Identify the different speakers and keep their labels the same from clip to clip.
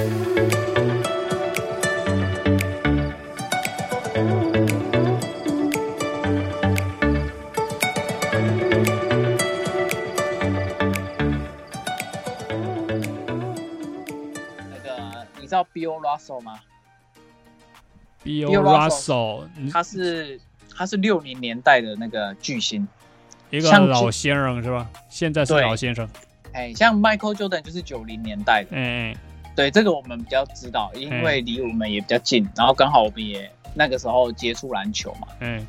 Speaker 1: 那个你知道 Bill Russell 吗
Speaker 2: ？Bill Russell，
Speaker 1: 他是他是六零年代的那个巨星，
Speaker 2: 一个老先生是吧？现在是老先生。
Speaker 1: 哎，像 Michael Jordan 就是九零年代的，
Speaker 2: 哎哎，
Speaker 1: 对这个我们比较知道，因为离我们也比较近，然后刚好我们也那个时候接触篮球嘛。
Speaker 2: 嗯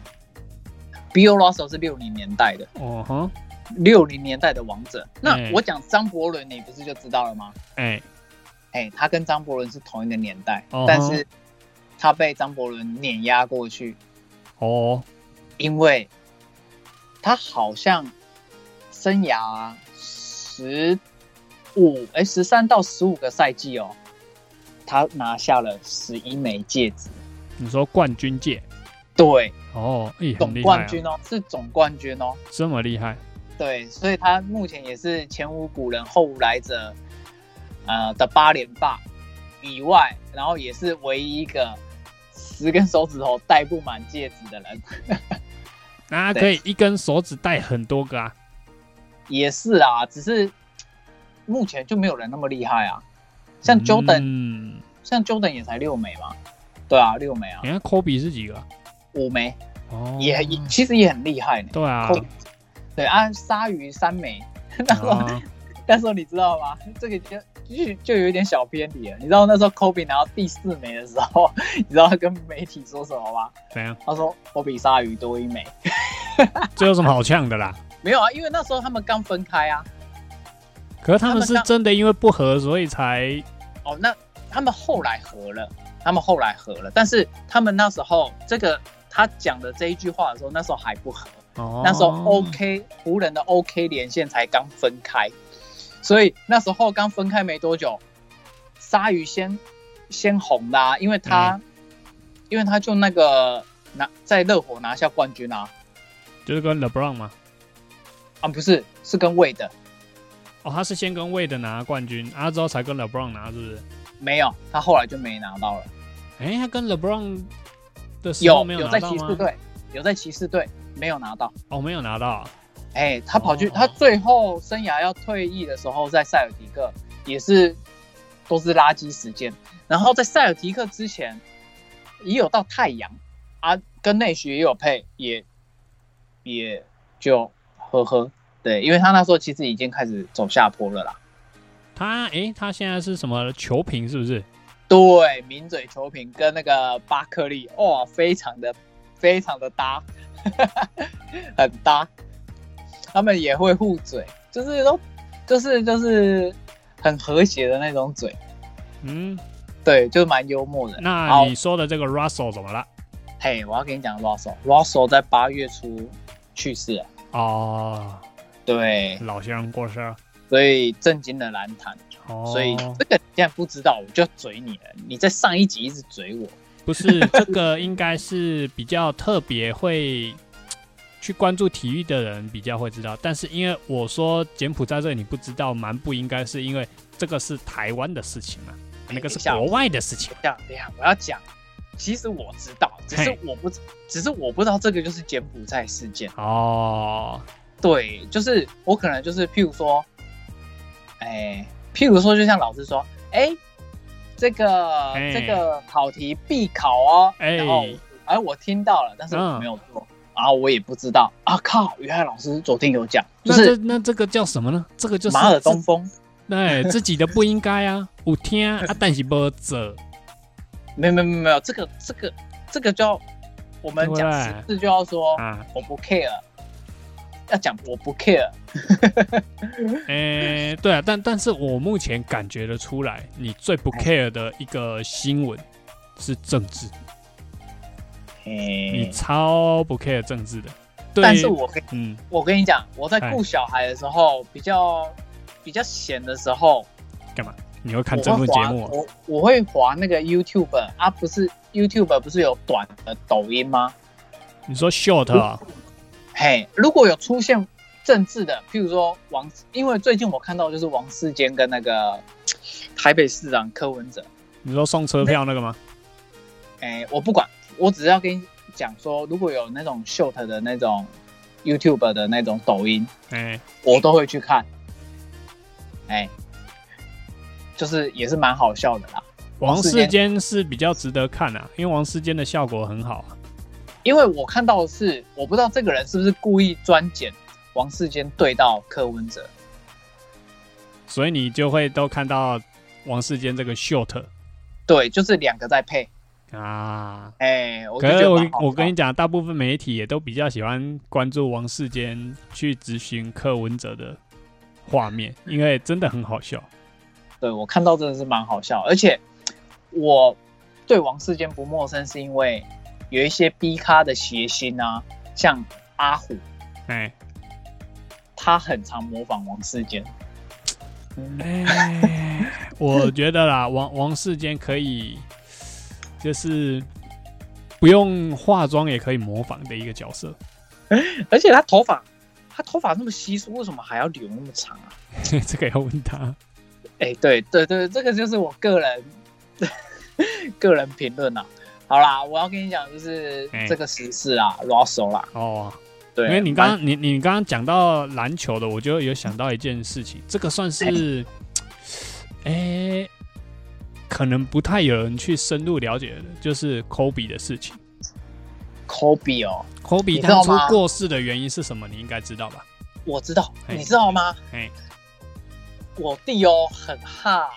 Speaker 1: ，Bill Russell 是六零年代的，
Speaker 2: 哦哼，
Speaker 1: 六零年代的王者。那
Speaker 2: 哎
Speaker 1: 我讲张伯伦，你不是就知道了吗？
Speaker 2: 哎，
Speaker 1: 哎，他跟张伯伦是同一个年代，
Speaker 2: 哦
Speaker 1: 但是他被张伯伦碾压过去，
Speaker 2: 哦，
Speaker 1: 因为他好像生涯十五哎十三到十五个赛季哦，他拿下了十一枚戒指，
Speaker 2: 你说冠军戒？
Speaker 1: 对，
Speaker 2: 哦，厉
Speaker 1: 冠军哦，是总冠军哦，
Speaker 2: 这么厉害，
Speaker 1: 对，所以他目前也是前无古人后无来者，呃的八连霸以外，然后也是唯一一个十根手指头戴不满戒指的人，
Speaker 2: 那可以一根手指戴很多个啊。
Speaker 1: 也是啊，只是目前就没有人那么厉害啊，像 Jordan，、
Speaker 2: 嗯，
Speaker 1: 像 Jordan 也才六枚嘛，对啊，六枚啊
Speaker 2: 你，看科比是几个啊？
Speaker 1: 五枚
Speaker 2: 哦，
Speaker 1: 也也其实也很厉害呢，
Speaker 2: 对啊，
Speaker 1: 扣对啊，鲨鱼三枚，那时候、
Speaker 2: 啊
Speaker 1: 那时候你知道吗？这个就就就有一点小偏离了。你知道那时候 Kobe 拿到第四枚的时候，你知道他跟媒体说什么吗？
Speaker 2: 怎样？
Speaker 1: 他说我比鲨鱼多一枚。
Speaker 2: 这有什么好呛的啦？
Speaker 1: 没有啊，因为那时候他们刚分开啊。
Speaker 2: 可是他们是真的因为不合，所以才
Speaker 1: 哦，那他们后来和了，他们后来和了，但是他们那时候这个他讲的这一句话的时候，那时候还不和。
Speaker 2: 哦，
Speaker 1: 那时候 OK 湖人的 OK 连线才刚分开，所以那时候刚分开没多久，鲨鱼先先红啦、因为他、
Speaker 2: 嗯
Speaker 1: 因为他就那个拿在热火拿下冠军啊，
Speaker 2: 就是跟 LeBron 嘛。
Speaker 1: 啊不是是跟魏的
Speaker 2: 哦，他是先跟魏的拿冠军，啊之后才跟 LeBron 拿，是不是？
Speaker 1: 没有，他后来就没拿到了，
Speaker 2: 哎，他跟 LeBron 的时候
Speaker 1: 有有在？骑士队，有在骑士队没有拿到，
Speaker 2: 哦，没有拿到啊。
Speaker 1: 哎、他跑去、
Speaker 2: 哦
Speaker 1: 他最后生涯要退役的时候，在塞尔提克也是都是垃圾时间。然后在塞尔提克之前，也有到太阳啊，跟内许也有配，也也就呵呵，对，因为他那时候其实已经开始走下坡了啦。
Speaker 2: 他哎，他现在是什么球评是不是？
Speaker 1: 对，名嘴球评跟那个巴克利，哇，非常的非常的搭，很搭。他们也会互嘴，就是都就是就是很和谐的那种嘴，
Speaker 2: 嗯，
Speaker 1: 对，就是蛮幽默的。
Speaker 2: 那你说的这个 Russell 怎么了？
Speaker 1: 嘿，我要跟你讲，Russell，Russell 在八月初去世了，
Speaker 2: 哦，
Speaker 1: 对，
Speaker 2: 老先生过世了。
Speaker 1: 所以震惊的蓝坛。
Speaker 2: 哦，
Speaker 1: 所以这个你现在不知道，我就嘴你了。你在上一集一直嘴我，
Speaker 2: 不是这个，应该是比较特别会去关注体育的人比较会知道。但是因为我说柬埔寨这个你不知道，蛮不应该，是因为这个是台湾的事情嘛，那个是国外的事情。
Speaker 1: 这样这样，我要讲，其实我知道，只是我不，只是我不知道这个就是柬埔寨事件。
Speaker 2: 哦，
Speaker 1: 对，就是我可能就是譬如说，哎，譬如说，就像老师说，哎，这个
Speaker 2: 哎
Speaker 1: 这个考题必考哦，
Speaker 2: 哎
Speaker 1: 然后哎我听到了，但是我
Speaker 2: 嗯
Speaker 1: 没有做，然后我也不知道啊靠，原来老师昨天有讲，就
Speaker 2: 那这
Speaker 1: 是
Speaker 2: 那这个叫什么呢？这个就是
Speaker 1: 马尔东风，
Speaker 2: 对，自己的不应该啊，有听啊，但是不做。
Speaker 1: 没有没有没有没有，这个这个这个叫我们讲
Speaker 2: 对
Speaker 1: 实事就要说
Speaker 2: 啊，
Speaker 1: 我不 care，要讲我不 care，
Speaker 2: 诶、对啊，但但是我目前感觉得出来，你最不 care 的一个新闻是政治，你
Speaker 1: 哎，
Speaker 2: 超不 care 政治的。对，
Speaker 1: 但是我跟
Speaker 2: 嗯，
Speaker 1: 我跟你讲，我在
Speaker 2: 哎
Speaker 1: 顾小孩的时候，比较比较闲的时候，
Speaker 2: 干嘛？你会看
Speaker 1: 我
Speaker 2: 政
Speaker 1: 会滑
Speaker 2: 论节目、啊？
Speaker 1: 我我会滑那个 YouTube 啊，不是 YouTube 不是有短的抖音吗？
Speaker 2: 你说 short 啊？
Speaker 1: 嘿，如果有出现政治的，譬如说王，因为最近我看到就是王世坚跟那个台北市长柯文哲。
Speaker 2: 你说送车票那个吗？
Speaker 1: 哎，我不管，我只要跟你讲说，如果有那种 short 的那种 YouTube 的那种抖音，
Speaker 2: 哎，
Speaker 1: 我都会去看。哎，就是也是蛮好笑的啦。
Speaker 2: 王世坚是比较值得看啊，因为王世坚的效果很好啊。
Speaker 1: 因为我看到的是，我不知道这个人是不是故意专剪王世坚对到柯文哲，
Speaker 2: 所以你就会都看到王世坚这个 short。
Speaker 1: 对，就是两个在配
Speaker 2: 啊。
Speaker 1: 哎，
Speaker 2: 可是我我跟你讲，大部分媒体也都比较喜欢关注王世坚去咨询柯文哲的画面，因为真的很好笑。
Speaker 1: 对我看到真的是蛮好笑，而且。我对王世坚不陌生，是因为有一些 B 咖的谐星啊，像阿虎，
Speaker 2: 哎，
Speaker 1: 他很常模仿王世坚。
Speaker 2: 哎，我觉得啦，王王世坚可以，就是不用化妆也可以模仿的一个角色。
Speaker 1: 而且他头发，他头发那么稀疏，为什么还要留那么长啊？
Speaker 2: 这个要问他。
Speaker 1: 哎，对对对，这个就是我个人。个人评论呐，好啦，我要跟你讲，就是这个时事啊，Russell 啦。
Speaker 2: 哦，
Speaker 1: 对，
Speaker 2: 因为你刚刚你你刚刚讲到篮球的，我就有想到一件事情，这个算是，哎，可能不太有人去深入了解的，就是 Kobe 的事情。
Speaker 1: Kobe 哦
Speaker 2: ，Kobe 当初过世的原因是什么？你应该知道吧？
Speaker 1: 我知道，你知道吗？
Speaker 2: 哎，
Speaker 1: 我弟哦，很怕。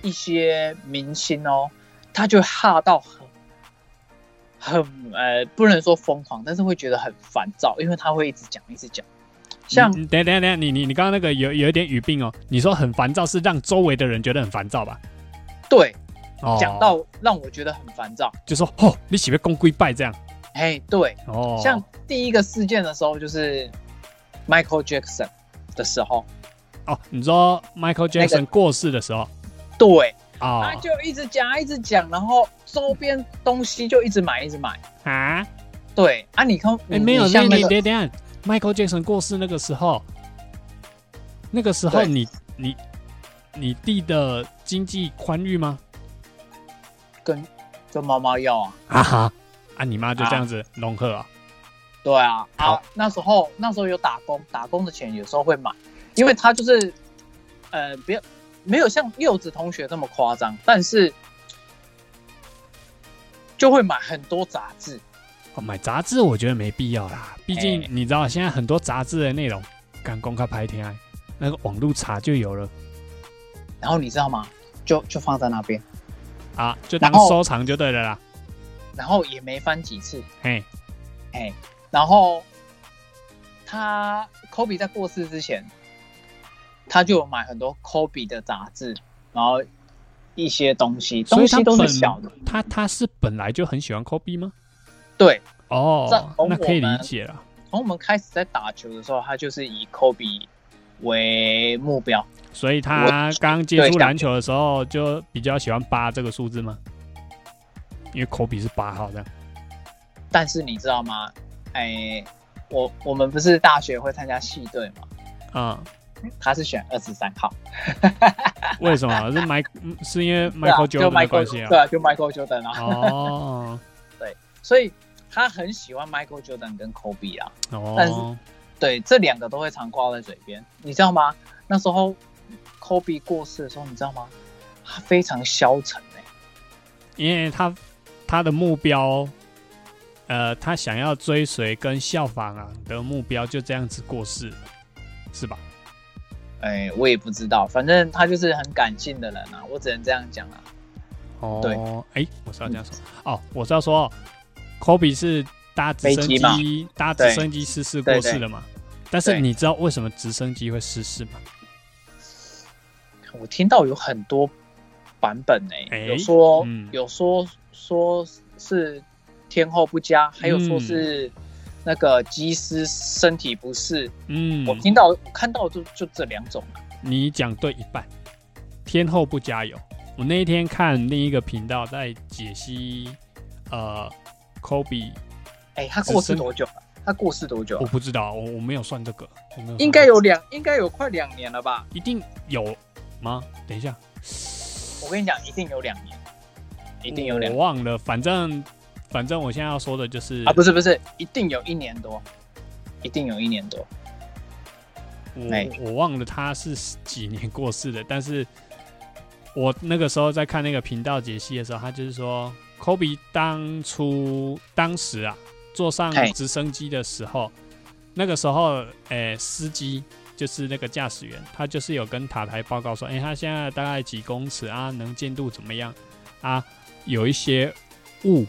Speaker 1: 一些明星哦，他就怕到很很呃，不能说疯狂，但是会觉得很烦躁，因为他会一直讲，一直讲。像
Speaker 2: 等下等下等下，你你你刚刚那个有有一点语病哦，你说很烦躁是让周围的人觉得很烦躁吧？
Speaker 1: 对，讲到让我觉得很烦躁，
Speaker 2: 就说哦，你喜欢公龟拜这样？
Speaker 1: 哎，对，
Speaker 2: 哦，
Speaker 1: 像第一个事件的时候，就是 Michael Jackson 的时候，
Speaker 2: 哦，你说 Michael Jackson 过世的时候。
Speaker 1: 对，他就一直讲，一直讲，然后周边东西就一直买，一直买
Speaker 2: 啊。
Speaker 1: 对啊，你看，
Speaker 2: 哎，没有，像你等等，Michael Jackson 过世那个时候，那个时候你你你弟的经济宽裕吗？
Speaker 1: 跟跟妈妈要啊。
Speaker 2: 啊哈，啊，你妈就这样子融合啊？
Speaker 1: 对啊，啊，那时候那时候有打工，打工的钱有时候会买，因为他就是，呃，不要。没有像柚子同学这么夸张，但是就会买很多杂志。
Speaker 2: 买杂志我觉得没必要啦，毕竟你知道现在很多杂志的内容敢公开拍天，那个网络查就有了。
Speaker 1: 然后你知道吗？就就放在那边
Speaker 2: 啊，就当收藏就对了啦。
Speaker 1: 然后也没翻几次，
Speaker 2: 嘿，
Speaker 1: 嘿，然后他科比在过世之前。他就有买很多 Kobe 的杂志，然后一些东西，东西都是小的。
Speaker 2: 他他是本来就很喜欢 Kobe 吗？
Speaker 1: 对，
Speaker 2: 哦，那可以理解了。
Speaker 1: 从我们开始在打球的时候，他就是以 Kobe 为目标。
Speaker 2: 所以他刚接触篮球的时候，就比较喜欢八这个数字吗？因为 Kobe 是八号这样。
Speaker 1: 但是你知道吗？哎，我我们不是大学会参加系队吗？
Speaker 2: 嗯。
Speaker 1: 他是选二十三号，
Speaker 2: 为什么？是麦是因为 Michael Jordan 的关系啊？
Speaker 1: 对啊，就 Michael Jordan
Speaker 2: 啊。哦，
Speaker 1: 对，所以他很喜欢 Michael Jordan 跟 Kobe 啊。
Speaker 2: 哦，
Speaker 1: 但是对这两个都会常挂在嘴边，你知道吗？那时候 Kobe 过世的时候，你知道吗？他非常消沉哎，
Speaker 2: 因为他他的目标，呃，他想要追随跟效仿啊的目标就这样子过世了，是吧？
Speaker 1: 哎，我也不知道，反正他就是很感性的人啊，我只能这样讲啊。
Speaker 2: 哦，对，哎，我是要这样说哦，我是要说，Kobe 是搭直升机搭直升机失事过世了嘛？但是你知道为什么直升机会失事吗？
Speaker 1: 我听到有很多版本哎，有说有说说是天后不佳，还有说是。那个机师身体不适，
Speaker 2: 嗯，
Speaker 1: 我听到我看到就就这两种
Speaker 2: 你讲对一半，天后不加油。我那一天看另一个频道在解析，呃，Kobe，
Speaker 1: 哎，他过世多久了？他过世多久？
Speaker 2: 我不知道，我我没有算这个，
Speaker 1: 应该有两，应该有快两年了吧？
Speaker 2: 一定有吗？等一下，
Speaker 1: 我跟你讲，一定有两年，一定有两
Speaker 2: 我忘了，反正反正我现在要说的就是
Speaker 1: 啊，不是不是，一定有一年多，一定有一年多。哎
Speaker 2: 我我忘了他是几年过世的，但是我那个时候在看那个频道解析的时候，他就是说，科比当初当时啊坐上直升机的时候，那个时候，诶、司机就是那个驾驶员，他就是有跟塔台报告说，诶、他现在大概几公尺啊，能见度怎么样啊？有一些雾。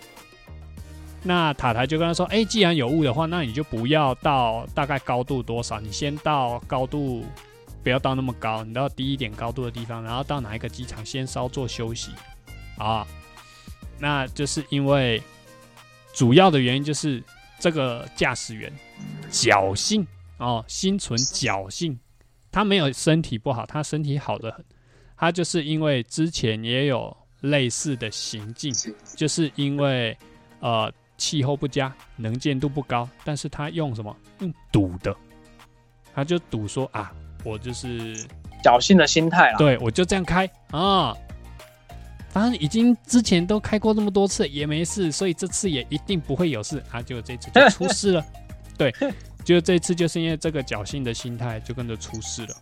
Speaker 2: 那塔台就跟他说：“哎、既然有雾的话，那你就不要到大概高度多少，你先到高度不要到那么高，你到低一点高度的地方，然后到哪一个机场先稍作休息啊。那就是因为主要的原因就是这个驾驶员侥幸哦，心存侥幸，他没有身体不好，他身体好的很，他就是因为之前也有类似的行径，就是因为呃气候不佳，能见度不高，但是他用什么？用赌的，他就赌说啊，我就是
Speaker 1: 侥幸的心态啦。
Speaker 2: 对我就这样开啊，反正已经之前都开过那么多次也没事，所以这次也一定不会有事啊，结果这次就出事了。对，就这次就是因为这个侥幸的心态，就跟着出事了。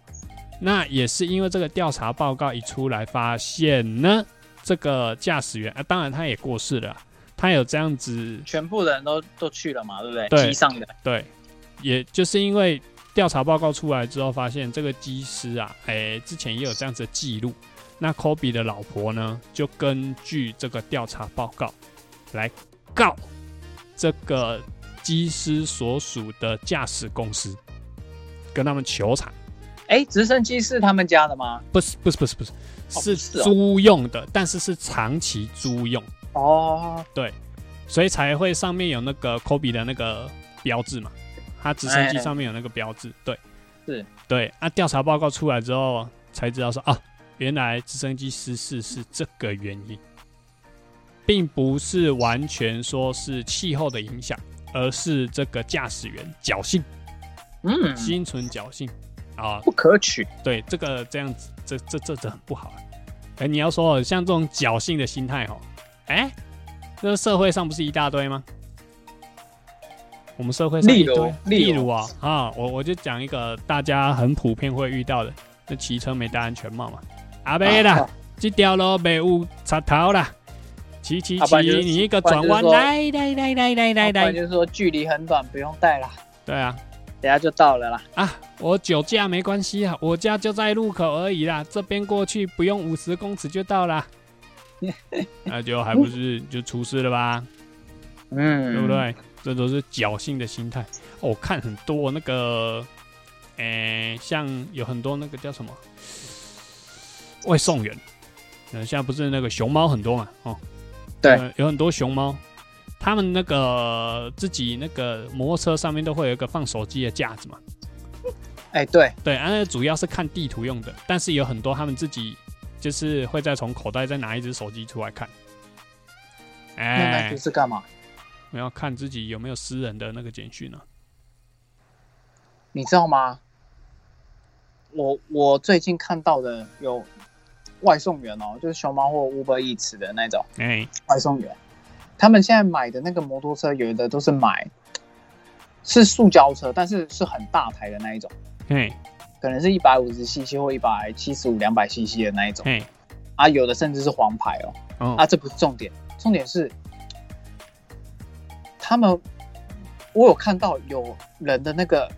Speaker 2: 那也是因为这个调查报告一出来，发现呢，这个驾驶员啊，当然他也过世了啊，他有这样子
Speaker 1: 全部人都都去了嘛，对不对？
Speaker 2: 对
Speaker 1: 机上的
Speaker 2: 对，也就是因为调查报告出来之后，发现这个机师啊，哎、之前也有这样子的记录。那科比的老婆呢，就根据这个调查报告来告这个机师所属的驾驶公司，跟他们求偿。
Speaker 1: 哎，直升机是他们家的吗？
Speaker 2: 不是，不是，不是，不是，是租用的，但是是长期租用，
Speaker 1: 哦，对
Speaker 2: 所以才会上面有那个科比的那个标志嘛。他直升机
Speaker 1: 哎
Speaker 2: 上面有那个标志，对，
Speaker 1: 是
Speaker 2: 对。啊，调查报告出来之后才知道说啊，原来直升机失事是这个原因，并不是完全说是气候的影响，而是这个驾驶员侥幸，
Speaker 1: 嗯，
Speaker 2: 心存侥幸啊。
Speaker 1: 不可取。
Speaker 2: 对，这个这样子，这这这这很不好啊。哎、你要说哦像这种侥幸的心态哦，哎、这个社会上不是一大堆吗？我们社会上
Speaker 1: 例如
Speaker 2: 一堆，
Speaker 1: 例如
Speaker 2: 例如啊啊，我我就讲一个大家很普遍会遇到的，那骑车没戴安全帽嘛，阿贝啦，
Speaker 1: 啊
Speaker 2: 这条路没有插头啦，骑骑骑，你一个转弯，来来来来来来来，
Speaker 1: 就是说距离很短，不用带啦，
Speaker 2: 对啊，
Speaker 1: 等下就到了啦。
Speaker 2: 啊，我酒驾没关系啊，我家就在路口而已啦，这边过去不用五十公尺就到啦。那就还不是就出事了吧，
Speaker 1: 嗯，
Speaker 2: 对不？对？这都是侥幸的心态。哦我看很多那个，诶、像有很多那个叫什么外送员，嗯，现在不是那个熊猫很多嘛，哦，
Speaker 1: 对
Speaker 2: 呃有很多熊猫，他们那个自己那个摩托车上面都会有一个放手机的架子嘛。
Speaker 1: 哎，对，
Speaker 2: 对，啊，那主要是看地图用的，但是有很多他们自己就是会再从口袋再拿一只手机出来看，
Speaker 1: 那
Speaker 2: 哎。
Speaker 1: 那，是干嘛？
Speaker 2: 我要看自己有没有私人的那个简讯呢、
Speaker 1: 你知道吗？我我最近看到的有外送员哦，就是熊猫或 Uber Eats 的那种
Speaker 2: 哎，
Speaker 1: 外送员，他们现在买的那个摩托车，有的都是买是塑胶车，但是是很大台的那一种，
Speaker 2: 嘿，
Speaker 1: 可能是一百五十 CC 或一百七十五、两百 CC 的那一种。
Speaker 2: 嘿，
Speaker 1: 啊，有的甚至是黄牌哦。
Speaker 2: 哦，
Speaker 1: 啊，这不是重点，重点是他们，我有看到有人的那个、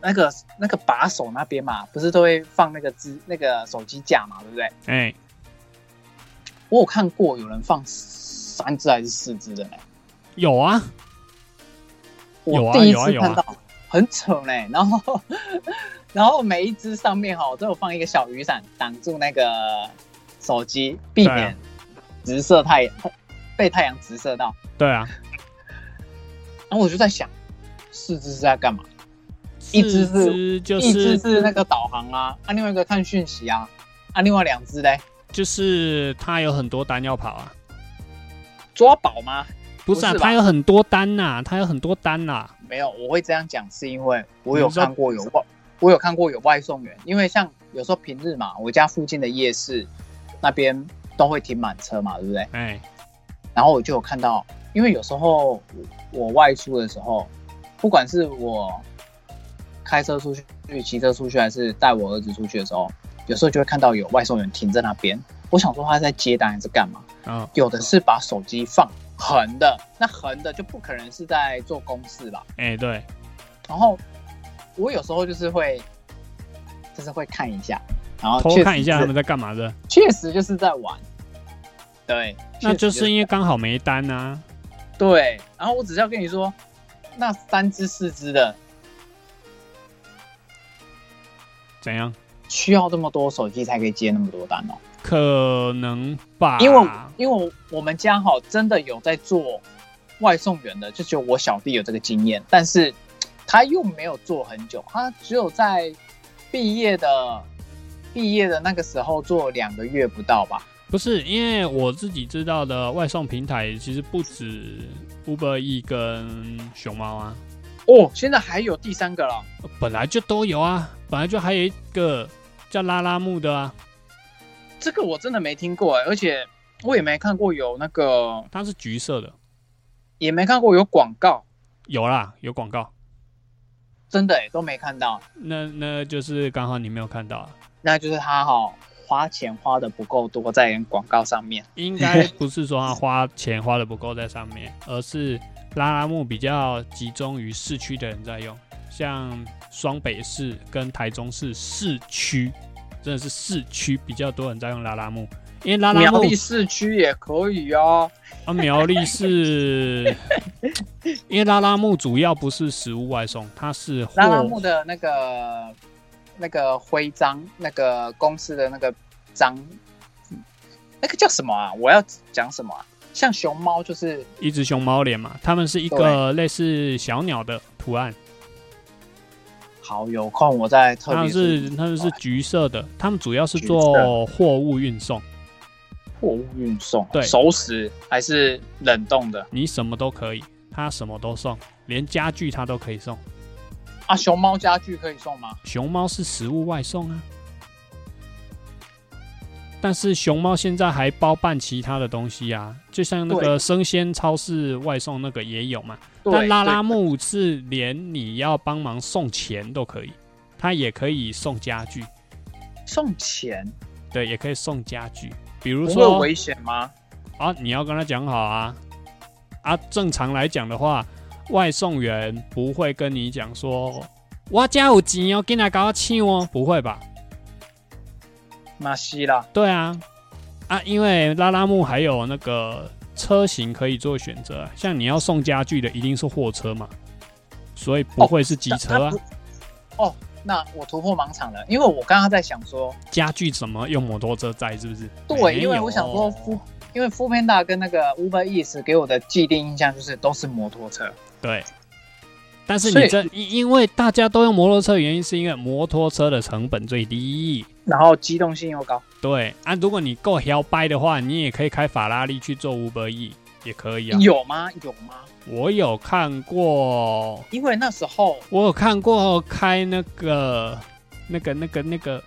Speaker 1: 那个、那个把手那边嘛，不是都会放那个支那个手机架嘛，对不对？
Speaker 2: 哎，
Speaker 1: 我有看过有人放三只还是四只的呢，
Speaker 2: 有啊，
Speaker 1: 我第一
Speaker 2: 有啊有啊。
Speaker 1: 次看到，很扯呢。然后，然后每一只上面哈都有放一个小雨伞挡住那个手机，避免直射太阳被太阳直射到。
Speaker 2: 对啊，
Speaker 1: 然后我就在想，四只是在干嘛？一只是
Speaker 2: 就是
Speaker 1: 一只
Speaker 2: 是
Speaker 1: 是那个导航啊，啊，另外一个看讯息啊，啊，另外两只嘞
Speaker 2: 就是它有很多单要跑啊，
Speaker 1: 抓宝吗？
Speaker 2: 不是啊，他有很多单呐、他有很多单呐、
Speaker 1: 没有，我会这样讲是因为我有看过有外，我有看过有外送员，因为像有时候平日嘛，我家附近的夜市那边都会停满车嘛，对不对？
Speaker 2: 哎，
Speaker 1: 然后我就有看到，因为有时候我我外出的时候，不管是我开车出去、骑车出去，还是带我儿子出去的时候，有时候就会看到有外送员停在那边。我想说他在接单还是干嘛？
Speaker 2: 嗯，
Speaker 1: 有的是把手机放横的，那横的就不可能是在做公式吧？
Speaker 2: 哎，对，
Speaker 1: 然后我有时候就是会，就是会看一下，然后
Speaker 2: 偷看一下他们在干嘛的。
Speaker 1: 确实就是在玩。对，
Speaker 2: 那就是因为刚好没单啊。
Speaker 1: 对，然后我只是要跟你说，那三只四只的
Speaker 2: 怎样？
Speaker 1: 需要这么多手机才可以接那么多单哦。
Speaker 2: 可能吧，
Speaker 1: 因为因为我们家哈真的有在做外送员的，就只有我小弟有这个经验，但是他又没有做很久，他只有在毕业的毕业的那个时候做两个月不到吧。
Speaker 2: 不是因为我自己知道的外送平台其实不止 Uber E 跟熊猫啊，
Speaker 1: 哦，现在还有第三个了，
Speaker 2: 本来就都有啊，本来就还有一个叫拉拉木的啊，
Speaker 1: 这个我真的没听过哎，而且我也没看过有那个，
Speaker 2: 它是橘色的，
Speaker 1: 也没看过有广告，
Speaker 2: 有啦，有广告，
Speaker 1: 真的哎都没看到，
Speaker 2: 那那就是刚好你没有看到啊，
Speaker 1: 那就是他哈花钱花的不够多在广告上面。
Speaker 2: 应该不是说他花钱花的不够在上面，而是拉拉木比较集中于市区的人在用，像双北市跟台中市市区，真的是市区比较多人在用拉拉木，因为拉拉木
Speaker 1: 苗栗市区也可以哦。
Speaker 2: 啊苗栗是，因为拉拉木主要不是食物外送，它是
Speaker 1: 拉拉木的那个那个徽章，那个公司的那个章，那个叫什么啊？我要讲什么啊？像熊猫就是
Speaker 2: 一只熊猫脸嘛，它们是一个类似小鸟的图案，
Speaker 1: 好，有空我再特
Speaker 2: 它们是他们是橘色的，他们主要是做货物运送。
Speaker 1: 货物运送，
Speaker 2: 对
Speaker 1: 熟食还是冷冻的
Speaker 2: 你什么都可以，他什么都送，连家具他都可以送。
Speaker 1: 啊？熊猫家具可以送吗？
Speaker 2: 熊猫是食物外送啊，但是熊猫现在还包办其他的东西啊，就像那个生鲜超市外送那个也有嘛。
Speaker 1: 对
Speaker 2: 但拉拉木是连你要帮忙送钱都可以，它也可以送家具，
Speaker 1: 送钱
Speaker 2: 对，也可以送家具，比如说
Speaker 1: 危险吗？
Speaker 2: 啊，你要跟他讲好啊。啊，正常来讲的话，外送员不会跟你讲说，我家有钱哦，进来搞我抢哦，不会吧？
Speaker 1: 马西啦，
Speaker 2: 对啊，啊，因为拉拉木还有那个车型可以做选择，像你要送家具的，一定是货车嘛，所以不会是机车啊。
Speaker 1: 哦，那我突破盲场了，因为我刚刚在想说，
Speaker 2: 家具怎么用摩托车载？是不是？
Speaker 1: 对，因为我想说夫，因为 f o o Panda 跟那个 Uber Eats 给我的既定印象就是都是摩托车，
Speaker 2: 对。但是你这因因为大家都用摩托车，原因是因为摩托车的成本最低。
Speaker 1: 然后机动性又高。
Speaker 2: 对啊，如果你够摇掰的话，你也可以开法拉利去做 Uber E，也可以啊。
Speaker 1: 有吗？有吗？
Speaker 2: 我有看过，
Speaker 1: 因为那时候
Speaker 2: 我有看过开那个、那个、那个、那个，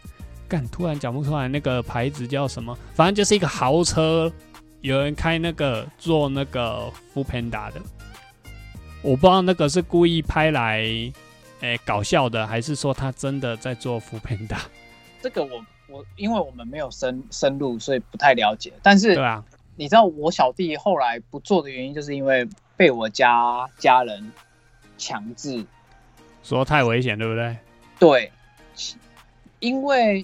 Speaker 2: 干突然讲不出来那个牌子叫什么，反正就是一个豪车，有人开那个做那个 o o Panda 的，我不知道那个是故意拍来，诶、搞笑的，还是说他真的在做 o o Panda？
Speaker 1: 这个我我因为我们没有深深入，所以不太了解。但是
Speaker 2: 对啊，
Speaker 1: 你知道我小弟后来不做的原因，就是因为被我家家人强制。
Speaker 2: 说太危险，对不对？
Speaker 1: 对，因为，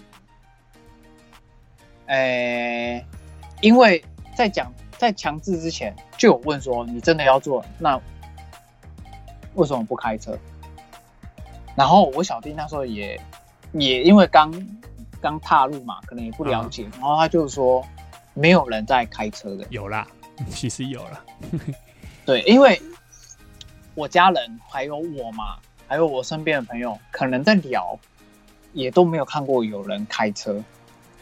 Speaker 1: 诶、因为在讲在强制之前就有问说，你真的要做，那为什么不开车？然后我小弟那时候也也因为刚刚踏入嘛，可能也不了解，然后他就说没有人在开车的，
Speaker 2: 有啦，其实有了。
Speaker 1: 对，因为我家人还有我嘛，还有我身边的朋友，可能在聊，也都没有看过有人开车。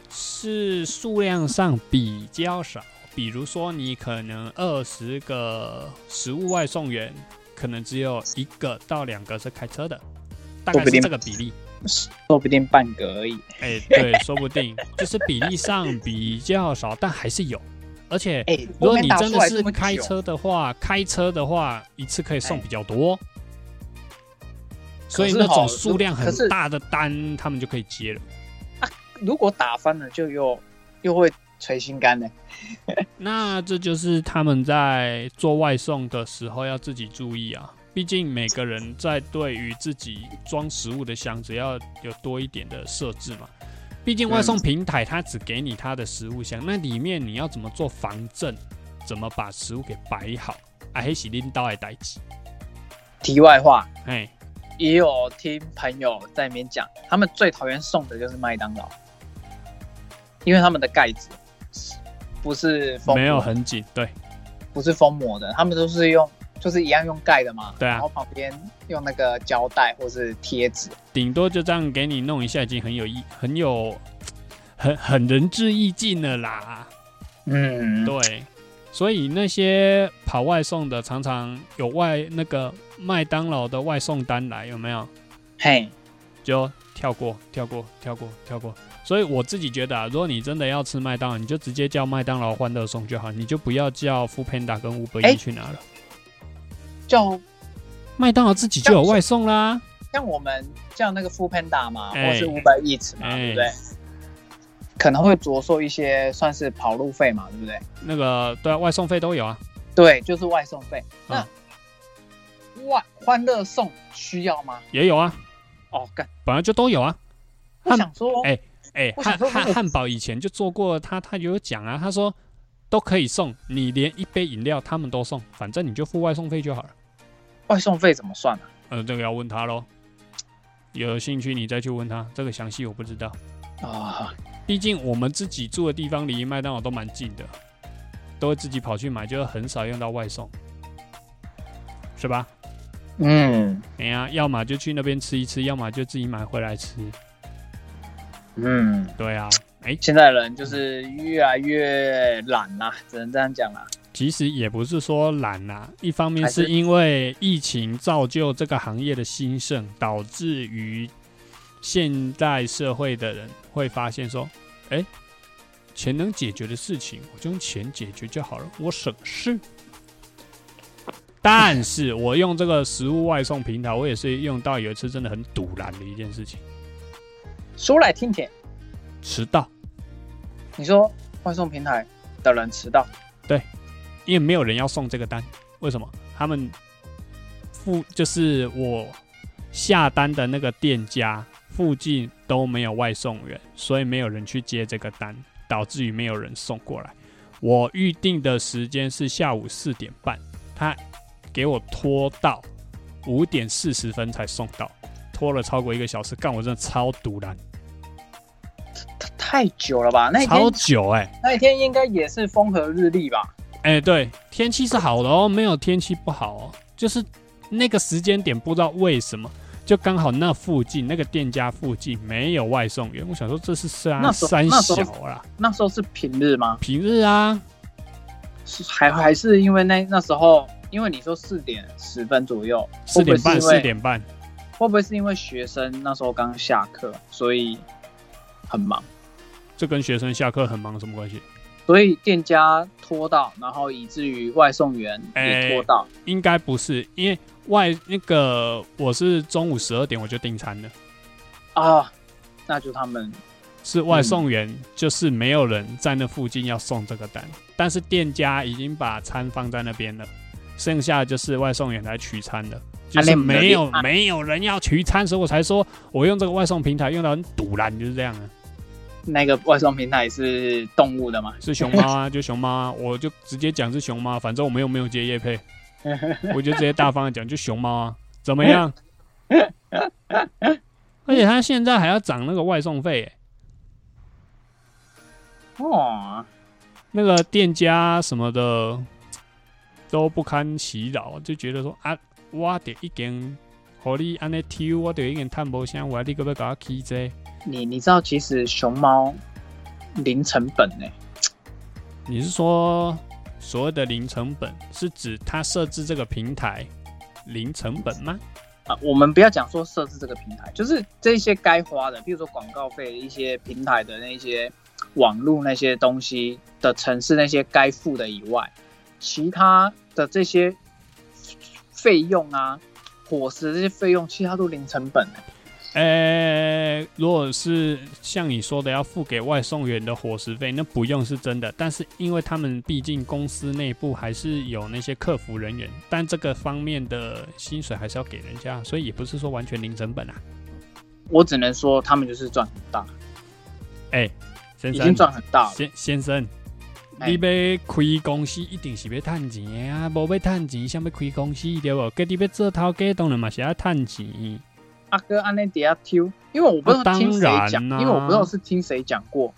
Speaker 2: 是数量上比较少。比如说，你可能二十个食物外送员，可能只有一个到两个是开车的，大概是这个比例。
Speaker 1: 说不定半个而已。
Speaker 2: 哎、对，说不定就是比例上比较少，但还是有。而且，
Speaker 1: 哎，
Speaker 2: 如果你真的是开，车的话，开车的话一次可以送
Speaker 1: 哎
Speaker 2: 比较多，所以那种数量很大的单，他们就可以接了。
Speaker 1: 如果打翻了，就又又会捶心肝呢。
Speaker 2: 那这就是他们在做外送的时候要自己注意啊。毕竟每个人在对于自己装食物的箱子要有多一点的设置嘛。毕竟外送平台它只给你它的食物箱，那里面你要怎么做防震，怎么把食物给摆好，啊，黑喜拎刀来代机。
Speaker 1: 题外话，
Speaker 2: 哎，
Speaker 1: 也有听朋友在那边讲，他们最讨厌送的就是麦当劳，因为他们的盖子不是封
Speaker 2: 没有很紧，对，
Speaker 1: 不是封膜的，他们都是用就是一样用盖的嘛，
Speaker 2: 对啊
Speaker 1: 然后旁边用那个胶带或是贴纸，
Speaker 2: 顶多就这样给你弄一下，已经很有意，很有，很很仁至义尽了啦。
Speaker 1: 嗯，
Speaker 2: 对，所以那些跑外送的，常常有外那个麦当劳的外送单来，有没有？
Speaker 1: 嘿，
Speaker 2: 就跳过，跳过，跳过，跳过。所以我自己觉得啊，如果你真的要吃麦当劳，你就直接叫麦当劳欢乐送就好，你就不要叫 o o Panda 跟 Uber
Speaker 1: 哎
Speaker 2: E 去拿了。
Speaker 1: 叫
Speaker 2: 麦当劳自己就有外送啦。
Speaker 1: 像我们叫那个 Food Panda 嘛，
Speaker 2: 哎
Speaker 1: 或是 Uber Eats 嘛，
Speaker 2: 哎
Speaker 1: 对不对？可能会着收一些算是跑路费嘛，对不对？
Speaker 2: 那个对啊，外送费都有啊。
Speaker 1: 对，就是外送费。
Speaker 2: 嗯
Speaker 1: 那外欢乐送需要吗？
Speaker 2: 也有啊，
Speaker 1: 哦，干，
Speaker 2: 本来就都有啊。
Speaker 1: 我想说，
Speaker 2: 哎哎、
Speaker 1: 我
Speaker 2: 汉汉汉堡以前就做过，他他有讲啊，他说都可以送，你连一杯饮料他们都送，反正你就付外送费就好了。
Speaker 1: 外送费怎么算啊？
Speaker 2: 呃，这个要问他喽。有兴趣你再去问他，这个详细我不知道。
Speaker 1: 啊、
Speaker 2: 毕竟我们自己住的地方离麦当劳都蛮近的，都会自己跑去买，就很少用到外送，是吧？
Speaker 1: 嗯
Speaker 2: 哎呀，要么就去那边吃一吃，要么就自己买回来吃。
Speaker 1: 嗯，
Speaker 2: 对啊，哎、
Speaker 1: 现在人就是越来越懒啦，只能这样讲啦。
Speaker 2: 其实也不是说懒啦，一方面
Speaker 1: 是
Speaker 2: 是因为疫情造就这个行业的兴盛，导致于现代社会的人会发现说，哎、钱能解决的事情，我就用钱解决就好了，我省事。但是我用这个食物外送平台，我也是用到有一次真的很堵然的一件事情，
Speaker 1: 说来听听，
Speaker 2: 迟到，
Speaker 1: 你说外送平台的人迟到，
Speaker 2: 因为没有人要送这个单，为什么？他们附就是我下单的那个店家附近都没有外送员，所以没有人去接这个单，导致于没有人送过来。我预定的时间是下午四点半，他给我拖到五点四十分才送到，拖了超过一个小时，干我真的超堵然，
Speaker 1: 太久了吧？那天
Speaker 2: 超久哎、
Speaker 1: 那一天应该也是风和日丽吧？
Speaker 2: 哎、对，天气是好的哦，没有天气不好哦，就是那个时间点不知道为什么，就刚好那附近那个店家附近没有外送员。我想说这是三
Speaker 1: 那时候
Speaker 2: 三
Speaker 1: 那时候
Speaker 2: 小啦，
Speaker 1: 那时候是平日吗？
Speaker 2: 平日啊，
Speaker 1: 是还还是因为那那时候，因为你说四点十分左右，
Speaker 2: 四点半四点半，
Speaker 1: 会不会是因为学生那时候刚下课，所以很忙，
Speaker 2: 这跟学生下课很忙什么关系？
Speaker 1: 所以店家拖到，然后以至于外送员也拖到。
Speaker 2: 应该不是，因为外那个我是中午十二点我就订餐了，
Speaker 1: 啊，那就他们
Speaker 2: 是外送员，就是没有人在那附近要送这个单，但是店家已经把餐放在那边了，剩下就是外送员来取餐了。就是没有
Speaker 1: 啊
Speaker 2: 没有人要取餐，所以我才说我用这个外送平台用到很堵然，就是这样啊。
Speaker 1: 那个外送平台是动物的吗？
Speaker 2: 是熊猫啊，就熊猫啊，我就直接讲是熊猫，反正我们又没有接叶配，我就直接大方的讲就熊猫啊，怎么样？而且他现在还要涨那个外送费、欸，
Speaker 1: 哦，
Speaker 2: 那个店家什么的都不堪其扰，就觉得说啊，我得一件，和你安尼抽，我得一件探无声，我你可不可以给我起这？
Speaker 1: 你你知道其实熊猫零成本呢、
Speaker 2: 你是说所谓的零成本，是指它设置这个平台零成本吗？
Speaker 1: 啊，我们不要讲说设置这个平台，就是这些该花的，比如说广告费、一些平台的那些网络那些东西的城市那些该付的以外，其他的这些费用啊，伙食这些费用，其他都零成本的。
Speaker 2: 呃，如果是像你说的要付给外送员的伙食费，那不用是真的。但是因为他们毕竟公司内部还是有那些客服人员，但这个方面的薪水还是要给人家，所以也不是说完全零成本啊。
Speaker 1: 我只能说他们就是赚很大，
Speaker 2: 哎、先生
Speaker 1: 已经，赚很大了。
Speaker 2: 先先生，
Speaker 1: 哎
Speaker 2: 你要开公司一定是要趁钱的啊，无要趁钱，想要开公司对不？家己要做头家，当然嘛是要趁钱。
Speaker 1: 阿哥安内迪亚 Q，因为我不知道听谁讲，因为我不知道是听谁讲过，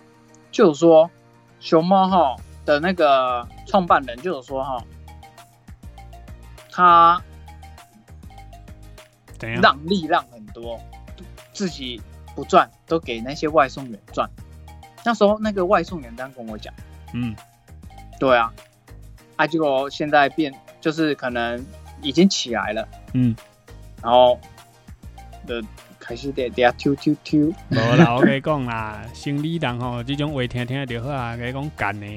Speaker 1: 就是说熊猫哈的那个创办人就是说哈，他？让利让很多，自己不赚都给那些外送员赚。那时候那个外送员这样跟我讲，
Speaker 2: 嗯，
Speaker 1: 对啊，啊结果现在变就是可能已经起来了，
Speaker 2: 嗯，
Speaker 1: 然后的开始在底下丢丢丢，
Speaker 2: 无啦，我跟你讲啦，生理人吼，这种话听听就好啊，跟你讲干的，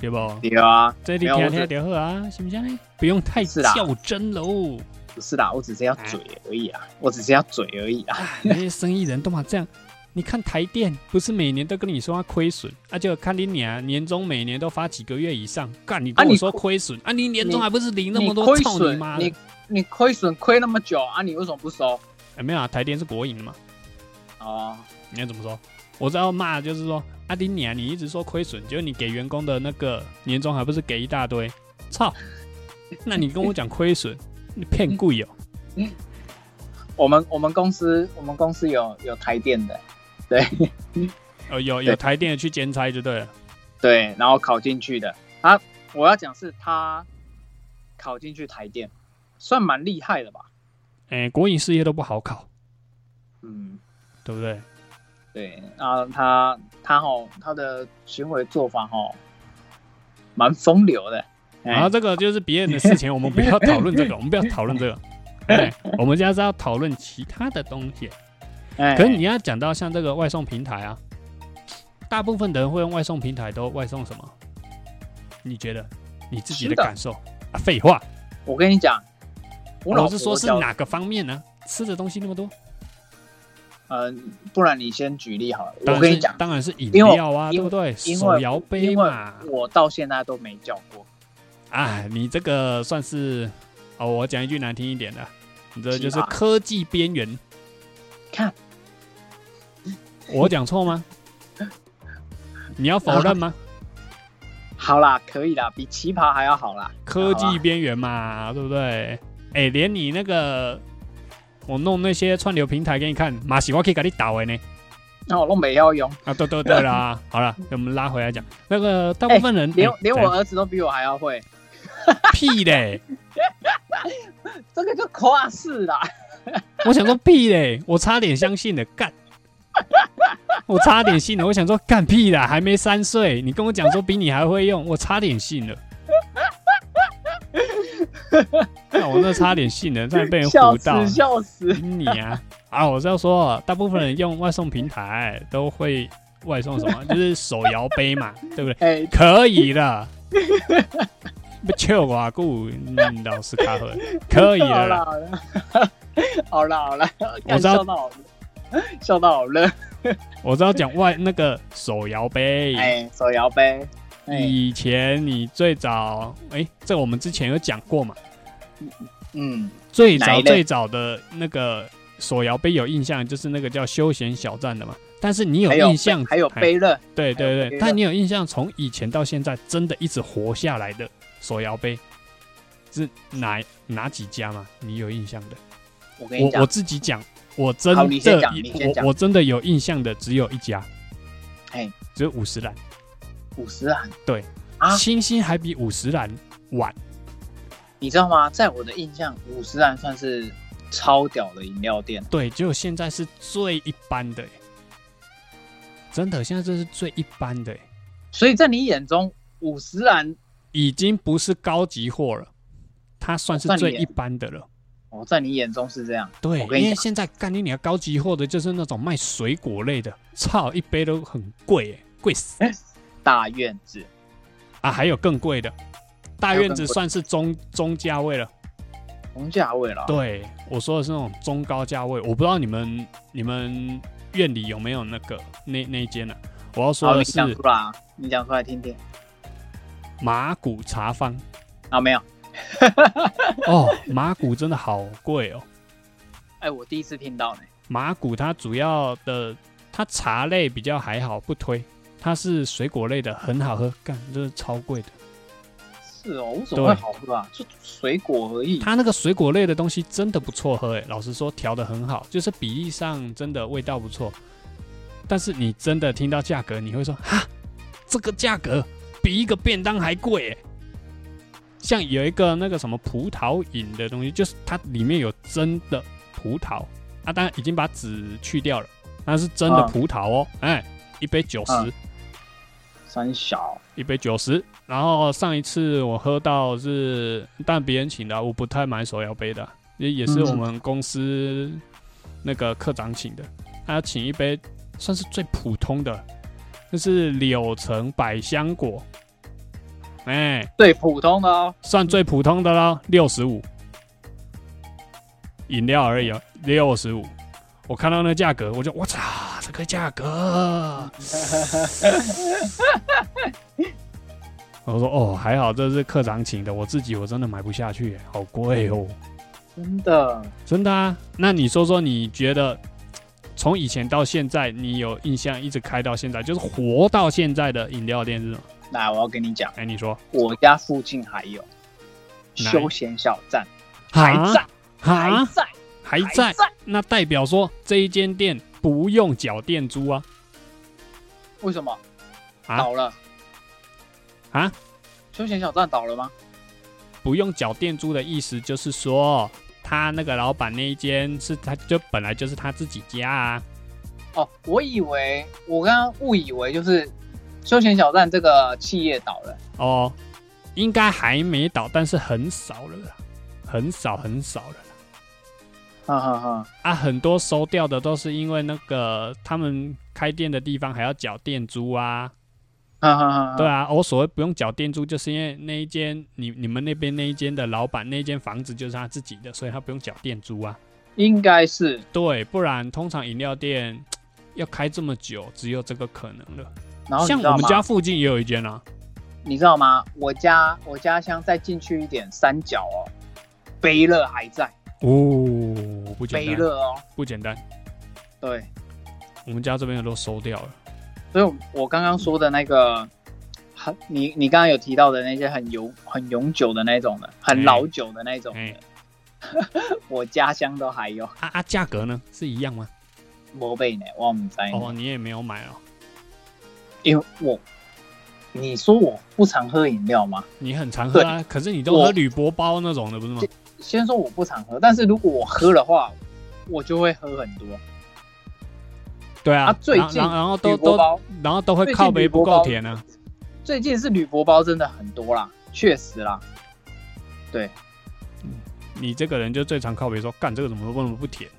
Speaker 2: 对不？
Speaker 1: 对啊，
Speaker 2: 这
Speaker 1: 有我
Speaker 2: 听听就好啊，是不是呢？不用太较真喽。
Speaker 1: 不是啦，我只是要嘴而已啊，我只是要嘴而已啊。
Speaker 2: 啊，那些生意人都嘛这样。你看台电不是每年都跟你说要亏损，啊，就看你年年终每年都发几个月以上，干你跟我说亏损啊，你年终还不是领那么多，
Speaker 1: 你亏
Speaker 2: 操你
Speaker 1: 损
Speaker 2: 妈，
Speaker 1: 你你亏损亏那么久啊，你为什么不收？
Speaker 2: 哎没有啊，台电是国营的嘛，
Speaker 1: 哦，
Speaker 2: 你要怎么说？我知道骂就是说，阿丁你啊，你一直说亏损，结果你给员工的那个年终还不是给一大堆，操！那你跟我讲亏损，你骗贵哦。
Speaker 1: 我们我们公司我们公司有有台电的，对
Speaker 2: 呃，有有台电的去兼差就对了。
Speaker 1: 对，然后考进去的。他我要讲是他考进去台电，算蛮厉害的吧？
Speaker 2: 哎、国营事业都不好考，
Speaker 1: 嗯，
Speaker 2: 对不对？
Speaker 1: 对，啊，他他吼他的行为做法吼蛮风流的。哎
Speaker 2: 然后这个就是别人的事情，我们不要讨论这个，我们不要讨论这个。哎，我们现在是要讨论其他的东西。
Speaker 1: 哎，
Speaker 2: 可是你要讲到像这个外送平台啊，大部分的人会用外送平台都外送什么？你觉得你自己的感受啊？废话，
Speaker 1: 我跟你讲，我老
Speaker 2: 我是说是哪个方面呢？吃的东西那么多，
Speaker 1: 呃，不然你先举例好了。我跟你讲，
Speaker 2: 当然是饮料啊，
Speaker 1: 因
Speaker 2: 对不对？手摇杯嘛。
Speaker 1: 我到现在都没叫过。
Speaker 2: 啊，你这个算是哦，我讲一句难听一点的，你这就是科技边缘。
Speaker 1: 看，
Speaker 2: 我讲错吗？你要否认吗？
Speaker 1: 好啦，可以啦，比旗袍还要好啦。
Speaker 2: 科技边缘嘛，对不对？哎、连你那个我弄那些串流平台给你看，马喜我可以给你打回呢。
Speaker 1: 那我弄没要用，
Speaker 2: 啊，对对对啦，好了，我们拉回来讲，那个大部分人、
Speaker 1: 连连我儿子都比我还要会，
Speaker 2: 屁嘞，
Speaker 1: 这个就夸饰啦。
Speaker 2: 我想说屁嘞，我差点相信了，干，我差点信了，我想说干屁啦，还没三岁，你跟我讲说比你还会用，我差点信了。那我那差点信了，差点被人
Speaker 1: 笑
Speaker 2: 唬到
Speaker 1: 死，笑死！
Speaker 2: 你啊啊！我是要说，大部分人用外送平台都会外送什么，就是手摇杯嘛，对不对？
Speaker 1: 哎，
Speaker 2: 可以的，不笑我顾，嗯，老师卡喝，可以。
Speaker 1: 了 好了，好了，
Speaker 2: 我知道
Speaker 1: 笑到好，笑到好热。
Speaker 2: 我知道讲外那个手摇杯，
Speaker 1: 哎，手摇杯，哎，
Speaker 2: 以前你最早，哎、这我们之前有讲过嘛？
Speaker 1: 嗯，
Speaker 2: 最早最早的那个手摇杯有印象，就是那个叫休闲小站的嘛。但是你有印象，
Speaker 1: 还有
Speaker 2: 哎。
Speaker 1: 杯乐，
Speaker 2: 对对对，但你有印象，从以前到现在，真的一直活下来的手摇杯是哪哪几家吗？你有印象的？
Speaker 1: 我跟你讲。
Speaker 2: 我我，自己讲，我真的我我真的有印象的只有一家，
Speaker 1: 哎，
Speaker 2: 只有五十岚，
Speaker 1: 五十兰，
Speaker 2: 对
Speaker 1: 啊，
Speaker 2: 星星还比五十岚晚。
Speaker 1: 你知道吗？在我的印象，五十兰算是超屌的饮料店。
Speaker 2: 对，结果现在是最一般的耶，真的，现在这是最一般的耶，
Speaker 1: 所以在你眼中，五十兰
Speaker 2: 已经不是高级货了，它算是最一般的了。
Speaker 1: 哦，在你眼中是这样，
Speaker 2: 对，因为现在干你你要高级货的，就是那种卖水果类的，操，一杯都很贵耶，贵死
Speaker 1: 大院子
Speaker 2: 啊！还有更贵的，大院子算是中中价位了。
Speaker 1: 中价位了。
Speaker 2: 对，我说的是那种中高价位，我不知道你们你们院里有没有那个那那一间呢、我要说
Speaker 1: 好，
Speaker 2: 的是
Speaker 1: 你讲出来啊，你讲出来听听。
Speaker 2: 马古茶坊
Speaker 1: 啊，没有，
Speaker 2: 哦，马古真的好贵哦。
Speaker 1: 哎，我第一次听到呢。
Speaker 2: 马古它主要的它茶类比较还好，不推。它是水果类的，很好喝，干，这是超贵的。
Speaker 1: 是哦，为什么会好喝啊？就水果而已。
Speaker 2: 它那个水果类的东西真的不错喝，诶，老实说调的很好，就是比例上真的味道不错。但是你真的听到价格，你会说哈，这个价格比一个便当还贵诶。像有一个那个什么葡萄饮的东西，就是它里面有真的葡萄啊，当然已经把籽去掉了，那是真的
Speaker 1: 啊
Speaker 2: 葡萄哦，哎、一杯九十、
Speaker 1: 啊三小
Speaker 2: 一杯九十。然后上一次我喝到是，但别人请的啊，我不太买手摇杯的啊，也也是
Speaker 1: 嗯
Speaker 2: 我们公司那个科长请的，他请一杯算是最普通的，就是柳橙百香果，哎、
Speaker 1: 最普通的哦。
Speaker 2: 算最普通的了，六十五，饮料而已哦，六十五。我看到那价格，我就我操，这个价格！我说哦，还好这是课长请的，我自己我真的买不下去，好贵哦，
Speaker 1: 真的，
Speaker 2: 真的啊。那你说说，你觉得从以前到现在，你有印象一直开到现在，就是活到现在的饮料店是什么？
Speaker 1: 来，我要跟你讲，
Speaker 2: 哎，你说
Speaker 1: 我家附近还有休闲小站，还
Speaker 2: 啊
Speaker 1: 在，还
Speaker 2: 啊
Speaker 1: 在，
Speaker 2: 还在？那代表说这一间店不用缴店租啊
Speaker 1: 为什么
Speaker 2: 啊
Speaker 1: 倒了？
Speaker 2: 啊！
Speaker 1: 休闲小站倒了吗？
Speaker 2: 不用缴店租的意思就是说，他那个老板那一间是他就本来就是他自己家啊。
Speaker 1: 哦，我以为我刚刚误以为就是休闲小站这个企业倒了。
Speaker 2: 哦，应该还没倒，但是很少了啦，很少很少了啦。
Speaker 1: 哈哈哈，
Speaker 2: 啊，很多收掉的都是因为那个他们开店的地方还要缴店租啊。
Speaker 1: 啊哈哈，
Speaker 2: 对啊，我所谓不用缴店租，就是因为那一间你你们那边那一间的老板那一间房子就是他自己的，所以他不用缴店租啊。
Speaker 1: 应该是
Speaker 2: 对，不然通常饮料店要开这么久，只有这个可能了。
Speaker 1: 然后你知道吗
Speaker 2: 我们家附近也有一间啊。
Speaker 1: 你知道吗？我家我家乡再进去一点，三角哦，杯乐还在，
Speaker 2: 哦，不简单，
Speaker 1: 杯乐哦，
Speaker 2: 不简单。
Speaker 1: 对，
Speaker 2: 我们家这边的都收掉了。
Speaker 1: 所以我刚刚说的那个，很你你刚刚有提到的那些很永很永久的那种的，很老久的那种的，
Speaker 2: 哎
Speaker 1: 我家乡都还有。
Speaker 2: 啊啊，价格呢是一样吗？
Speaker 1: 没被呢，我唔知呢，
Speaker 2: 哦，你也没有买哦。
Speaker 1: 因为我你说我不常喝饮料吗？
Speaker 2: 你很常喝啊，可是你都喝
Speaker 1: 我
Speaker 2: 铝箔包那种的，不是吗？
Speaker 1: 先说我不常喝，但是如果我喝的话，我就会喝很多。
Speaker 2: 对啊，
Speaker 1: 啊最近
Speaker 2: 然后都都然后都会靠杯不够甜啊。
Speaker 1: 最近是铝箔包真的很多啦，确实啦。对，
Speaker 2: 你这个人就最常靠杯说，干这个怎么为什么不甜？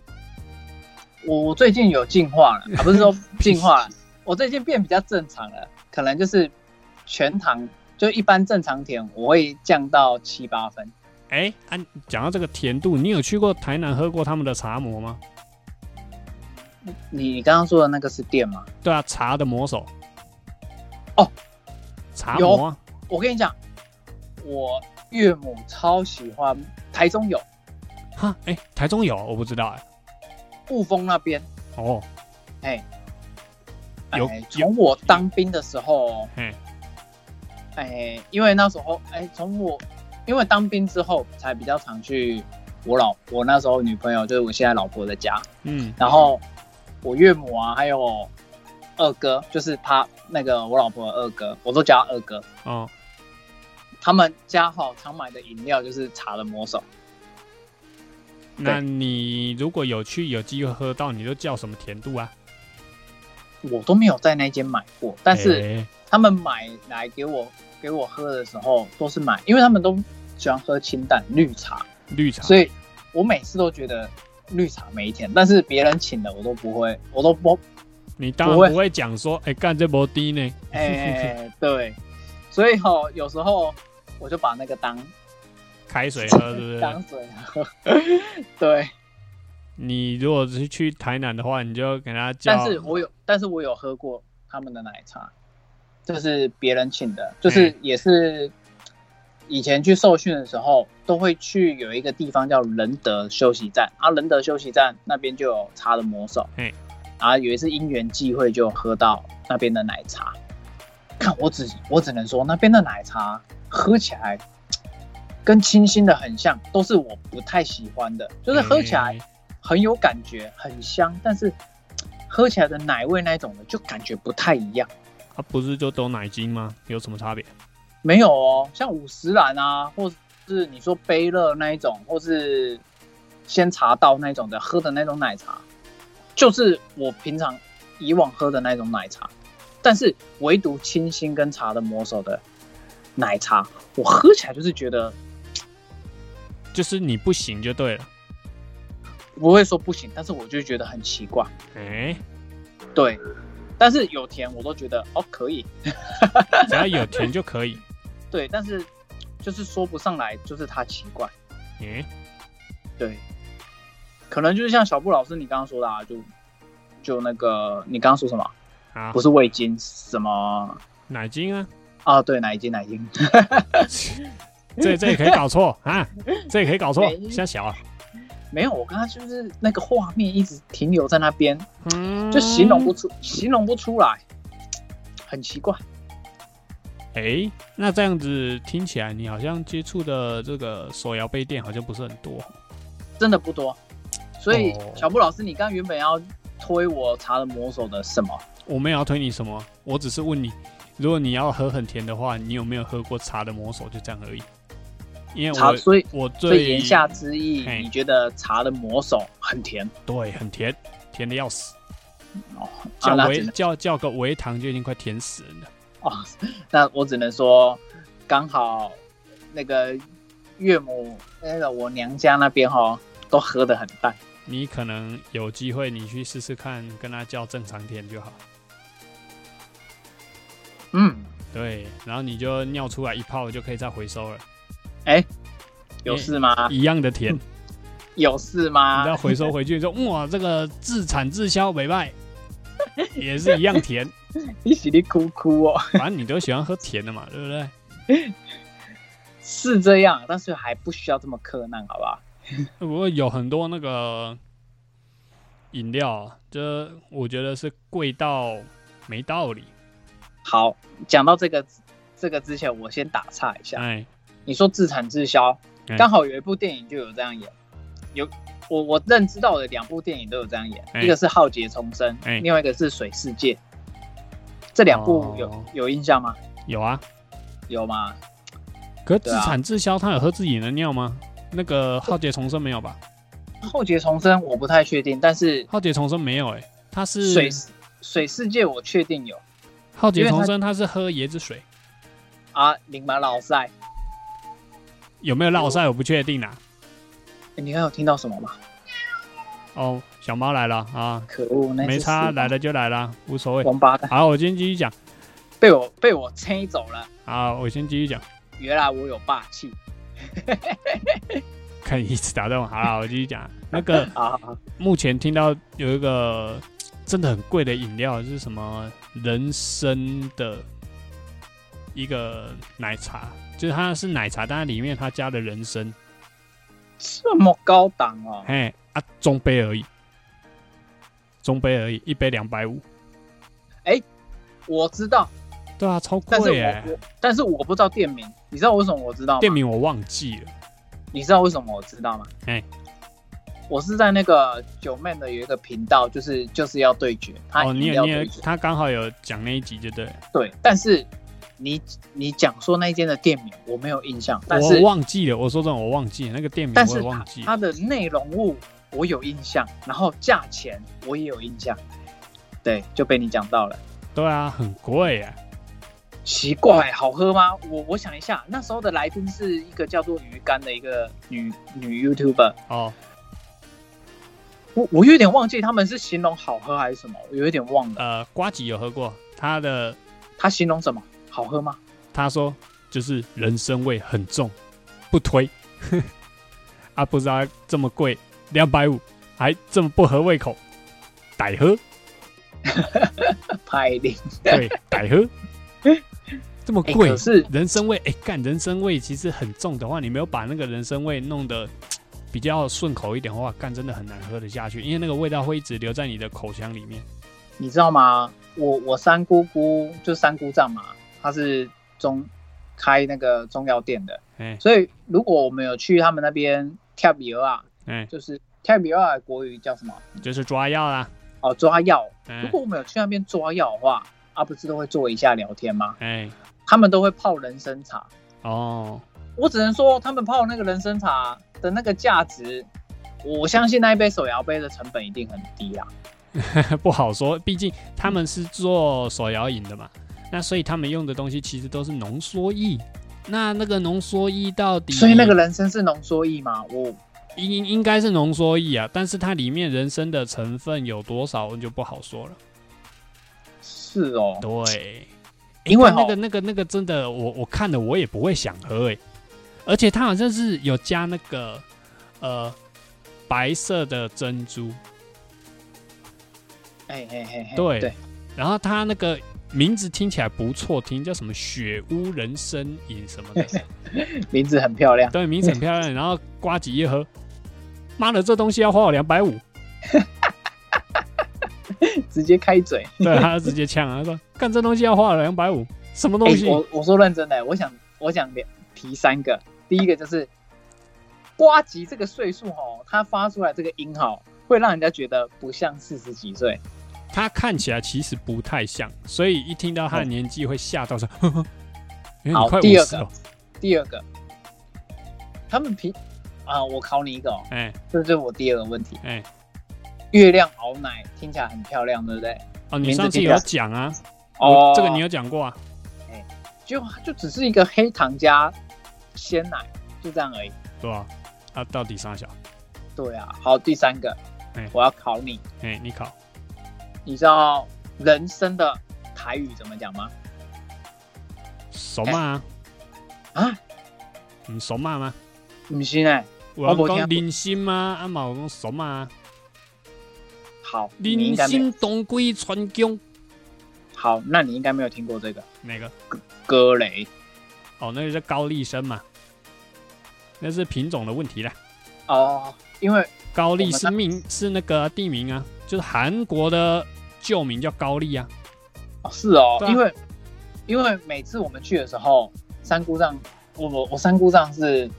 Speaker 1: 我我最近有进化了，啊，不是说进化了，我最近变比较正常了，可能就是全糖就一般正常甜，我会降到七八分。
Speaker 2: 哎，啊，讲到这个甜度，你有去过台南喝过他们的茶魔吗？
Speaker 1: 你你刚刚说的那个是店吗？
Speaker 2: 对啊，茶的魔手。
Speaker 1: 哦，
Speaker 2: 茶魔啊，
Speaker 1: 我跟你讲，我岳母超喜欢台中有。
Speaker 2: 哈，哎，台中有，我不知道哎。
Speaker 1: 雾峰那边，
Speaker 2: 哦，
Speaker 1: 哎，
Speaker 2: 有
Speaker 1: 哎从我当兵的时候，
Speaker 2: 嘿，
Speaker 1: 哎，因为那时候，哎，从我因为当兵之后，才比较常去我老我那时候女朋友，就是我现在老婆的家，
Speaker 2: 嗯，
Speaker 1: 然后我岳母啊，还有二哥，就是他那个我老婆的二哥，我都叫他二哥。
Speaker 2: 哦，
Speaker 1: 他们家好常买的饮料就是茶的魔手，
Speaker 2: 那你如果有去有机会喝到，你都叫什么甜度啊？
Speaker 1: 我都没有在那间买过，但是
Speaker 2: 哎
Speaker 1: 他们买来给我给我喝的时候，都是买，因为他们都喜欢喝清淡绿茶，
Speaker 2: 绿茶，
Speaker 1: 所以我每次都觉得绿茶没甜，但是别人请的我都不会，我都不
Speaker 2: 你当然
Speaker 1: 不会
Speaker 2: 讲说，哎、干这波低呢？
Speaker 1: 哎、对，所以吼、有时候我就把那个当
Speaker 2: 开水喝，对不对？
Speaker 1: 当水喝，对。
Speaker 2: 你如果是去台南的话，你就给他叫。
Speaker 1: 但是我有，但是我有喝过他们的奶茶，就是别人请的，就是
Speaker 2: 嗯
Speaker 1: 也是以前去受训的时候，都会去有一个地方叫仁德休息站，啊，仁德休息站那边就有茶的魔手，
Speaker 2: 嗯
Speaker 1: 啊有一次因缘际会就喝到那边的奶茶，看我只我只能说那边的奶茶喝起来。跟清新的很像，都是我不太喜欢的，就是喝起来
Speaker 2: 哎
Speaker 1: 很有感觉，很香，但是喝起来的奶味那一种的就感觉不太一样。
Speaker 2: 它、不是就都奶精吗？有什么差别？
Speaker 1: 没有哦，像五十兰啊，或是你说杯乐那一种，或是鲜茶道那一种的喝的那种奶茶，就是我平常以往喝的那种奶茶，但是唯独清新跟茶的魔手的奶茶，我喝起来就是觉得
Speaker 2: 就是你不行就对了。
Speaker 1: 不会说不行，但是我就觉得很奇怪。
Speaker 2: 哎、
Speaker 1: 对，但是有甜我都觉得哦可以，
Speaker 2: 只要有甜就可以。
Speaker 1: 对，但是就是说不上来，就是它奇怪。
Speaker 2: 嗯、
Speaker 1: 对，可能就是像小布老师你刚刚说的啊，就就那个你刚刚说什么？
Speaker 2: 啊
Speaker 1: 不，是味精，什么
Speaker 2: 奶精啊，
Speaker 1: 啊？对，奶精，奶精。
Speaker 2: 这这也可以搞错啊，这也可以搞错
Speaker 1: 没，
Speaker 2: 瞎小啊。
Speaker 1: 没有，我刚刚就是那个画面一直停留在那边，
Speaker 2: 嗯，
Speaker 1: 就形容不出，形容不出来，很奇怪。
Speaker 2: 哎、那这样子听起来，你好像接触的这个手摇杯垫好像不是很多。
Speaker 1: 真的不多。所以
Speaker 2: 哦
Speaker 1: 小布老师，你刚刚原本要推我茶的魔手的什么？
Speaker 2: 我没有要推你什么，我只是问你，如果你要喝很甜的话，你有没有喝过茶的魔手？就这样而已。因为
Speaker 1: 茶，
Speaker 2: 我
Speaker 1: 所以
Speaker 2: 我最
Speaker 1: 言下之意，你觉得茶的魔手很甜
Speaker 2: 对很甜，甜的要死，
Speaker 1: 哦？
Speaker 2: 叫
Speaker 1: 啊，那只能
Speaker 2: 微叫叫个微糖就已经快甜死人了。
Speaker 1: 哦，那我只能说，刚好那个岳母，那个我娘家那边哈，都喝的很淡。
Speaker 2: 你可能有机会，你去试试看，跟他叫正常甜就好。
Speaker 1: 嗯，
Speaker 2: 对，然后你就尿出来一泡就可以再回收了，
Speaker 1: 有事吗？
Speaker 2: 一样的甜，
Speaker 1: 有事
Speaker 2: 你
Speaker 1: 吗
Speaker 2: 再？回收回去说，哇，这个自产自销美卖，也是一样甜。
Speaker 1: 你洗你哭哭哦，
Speaker 2: 反正你都喜欢喝甜的嘛，对不对？
Speaker 1: 是这样，但是还不需要这么苛难，好不好？
Speaker 2: 不过有很多那个饮料啊，这我觉得是贵到没道理。
Speaker 1: 好，讲到这个这个之前，我先打岔一下。
Speaker 2: 哎，
Speaker 1: 你说自产自销，
Speaker 2: 哎
Speaker 1: 刚好有一部电影就有这样演，有我我认知到的两部电影都有这样演，
Speaker 2: 哎
Speaker 1: 一个是《浩劫重生》，
Speaker 2: 哎
Speaker 1: 另外一个是《水世界》。这两部有、
Speaker 2: 哦
Speaker 1: 有印象吗？
Speaker 2: 有啊，
Speaker 1: 有吗？
Speaker 2: 可是自产自销，他有喝自己的尿吗？那个浩劫重生没有吧？
Speaker 1: 浩劫重生我不太确定，但是
Speaker 2: 浩劫重生没有哎、他是
Speaker 1: 水水世界我确定有
Speaker 2: 浩劫重生，他是喝椰子水，
Speaker 1: 啊，林马老赛，
Speaker 2: 有没有绕赛我不确定啦。
Speaker 1: 诶你刚有听到什么吗？
Speaker 2: 哦，小猫来了啊，
Speaker 1: 可恶，
Speaker 2: 没差，
Speaker 1: 死
Speaker 2: 来了就来了，无所谓。
Speaker 1: 王八蛋
Speaker 2: 好，我今天继续讲。
Speaker 1: 被我被我牵走了，
Speaker 2: 好，我先继续讲。
Speaker 1: 原来我有霸气
Speaker 2: 可以一直打断我。好了，我继续讲。那个 目前听到有一个真的很贵的饮料，是什么人参的一个奶茶，就是它是奶茶，但它里面它加了人参，
Speaker 1: 这么高档哦，
Speaker 2: 嘿啊，中杯而已，中杯而已，一杯两百五，哎
Speaker 1: 我知道，
Speaker 2: 对啊，超贵哎、
Speaker 1: 我我但是我不知道店名，你知道为什么我知道吗？
Speaker 2: 店名我忘记了，
Speaker 1: 你知道为什么我知道吗？
Speaker 2: 哎
Speaker 1: 我是在那个九妹的有一个频道，就是就是要对决，他
Speaker 2: 哦，你
Speaker 1: 饮
Speaker 2: 有你有他刚好有讲那一集，就对了，
Speaker 1: 对，但是你你讲说那一间的店名我没有印象，但是
Speaker 2: 我忘记了，我说真的我忘记了那个店名，我
Speaker 1: 但是它
Speaker 2: 也忘记。
Speaker 1: 它的内容物我有印象，然后价钱我也有印象，对，就被你讲到了。
Speaker 2: 对啊，很贵哎、
Speaker 1: 奇怪，好喝吗？我我想一下，那时候的来宾是一个叫做鱼干的一个女女 YouTuber，
Speaker 2: 哦，
Speaker 1: 我我有点忘记他们是形容好喝还是什么，我有一点忘了。
Speaker 2: 呃，瓜吉有喝过，他的
Speaker 1: 他形容什么？好喝吗？
Speaker 2: 他说就是人参味很重，不推。啊，不知道这么贵，两百五，还这么不合胃口，歹喝，
Speaker 1: 拍零
Speaker 2: 对，歹喝，这么
Speaker 1: 哎
Speaker 2: 贵，
Speaker 1: 可是
Speaker 2: 人参味，哎、干人参味其实很重的话，你没有把那个人参味弄得 比较顺口一点的话，干真的很难喝得下去，因为那个味道会一直留在你的口腔里面。
Speaker 1: 你知道吗？我我三姑姑就三姑丈嘛，他是中开那个中药店的，
Speaker 2: 哎
Speaker 1: 所以如果我们有去他们那边跳比啊，
Speaker 2: 哎，
Speaker 1: 就是跳比啊的国语叫什么？
Speaker 2: 就是抓药啦，
Speaker 1: 哦，抓药。如
Speaker 2: 哎
Speaker 1: 果我们有去那边抓药的话，啊，不是都会坐一下聊天吗？
Speaker 2: 哎，
Speaker 1: 他们都会泡人参茶。
Speaker 2: 哦，
Speaker 1: 我只能说，他们泡那个人参茶的那个价值，我相信那一杯手摇杯的成本一定很低啊。
Speaker 2: 不好说，毕竟他们是做手摇饮的嘛，那所以他们用的东西其实都是浓缩液。那那个浓缩液到底，
Speaker 1: 所以那个人参是浓缩液吗？我
Speaker 2: 应应该是浓缩液啊，但是它里面人参的成分有多少就不好说了。
Speaker 1: 是哦，
Speaker 2: 对，
Speaker 1: 因为
Speaker 2: 欸那个那个那个真的，我我看了我也不会想喝哎，而且它好像是有加那个呃白色的珍珠，
Speaker 1: 哎嘿嘿嘿，
Speaker 2: 对
Speaker 1: 对，
Speaker 2: 然后它那个名字听起来不错听，叫什么雪屋人参饮什么的，
Speaker 1: 名字很漂亮。
Speaker 2: 对，名字很漂亮。然后瓜几一喝，妈的，这东西要花我两百五，
Speaker 1: 直接开嘴。
Speaker 2: 对，他就直接呛啊，他说干这东西要花我两百五，什么东
Speaker 1: 哎、
Speaker 2: 西？
Speaker 1: 我我说认真的，我想我想两提三个。第一个就是瓜吉这个岁数哦，他发出来这个音哈，会让人家觉得不像四十几岁。
Speaker 2: 他看起来其实不太像，所以一听到他的年纪会吓到说，呵呵原来你快
Speaker 1: 好第二个
Speaker 2: 五十了，
Speaker 1: 第二个，他们平啊，我考你一个哦，
Speaker 2: 哎
Speaker 1: 这就是我第二个问题。
Speaker 2: 哎，
Speaker 1: 月亮熬奶听起来很漂亮，对不对？
Speaker 2: 哦，你上次有讲啊，
Speaker 1: 哦
Speaker 2: 我这个你有讲过啊，
Speaker 1: 就就只是一个黑糖加鲜奶，就这样而已。
Speaker 2: 对啊？啊，到底啥小？
Speaker 1: 对啊，好，第三个，
Speaker 2: 哎
Speaker 1: 我要考你，
Speaker 2: 哎，你考
Speaker 1: 你知道人生的台语怎么讲吗？
Speaker 2: 熟嘛啊？
Speaker 1: 啊，
Speaker 2: 你熟嘛吗？
Speaker 1: 不是呢。
Speaker 2: 我讲人参吗？啊嘛，我讲熟嘛啊？
Speaker 1: 好，
Speaker 2: 人
Speaker 1: 该没有
Speaker 2: 参东归川芎
Speaker 1: 好，那你应该没有听过这个
Speaker 2: 哪个？
Speaker 1: 歌雷
Speaker 2: 哦，那个叫高丽参嘛，那是品种的问题啦。
Speaker 1: 哦，因为
Speaker 2: 高丽是
Speaker 1: 我们那
Speaker 2: 名是那个地名啊，就是韩国的旧名叫高丽啊。
Speaker 1: 哦是哦，
Speaker 2: 啊
Speaker 1: 因为因为每次我们去的时候，三姑丈，我我我三姑丈是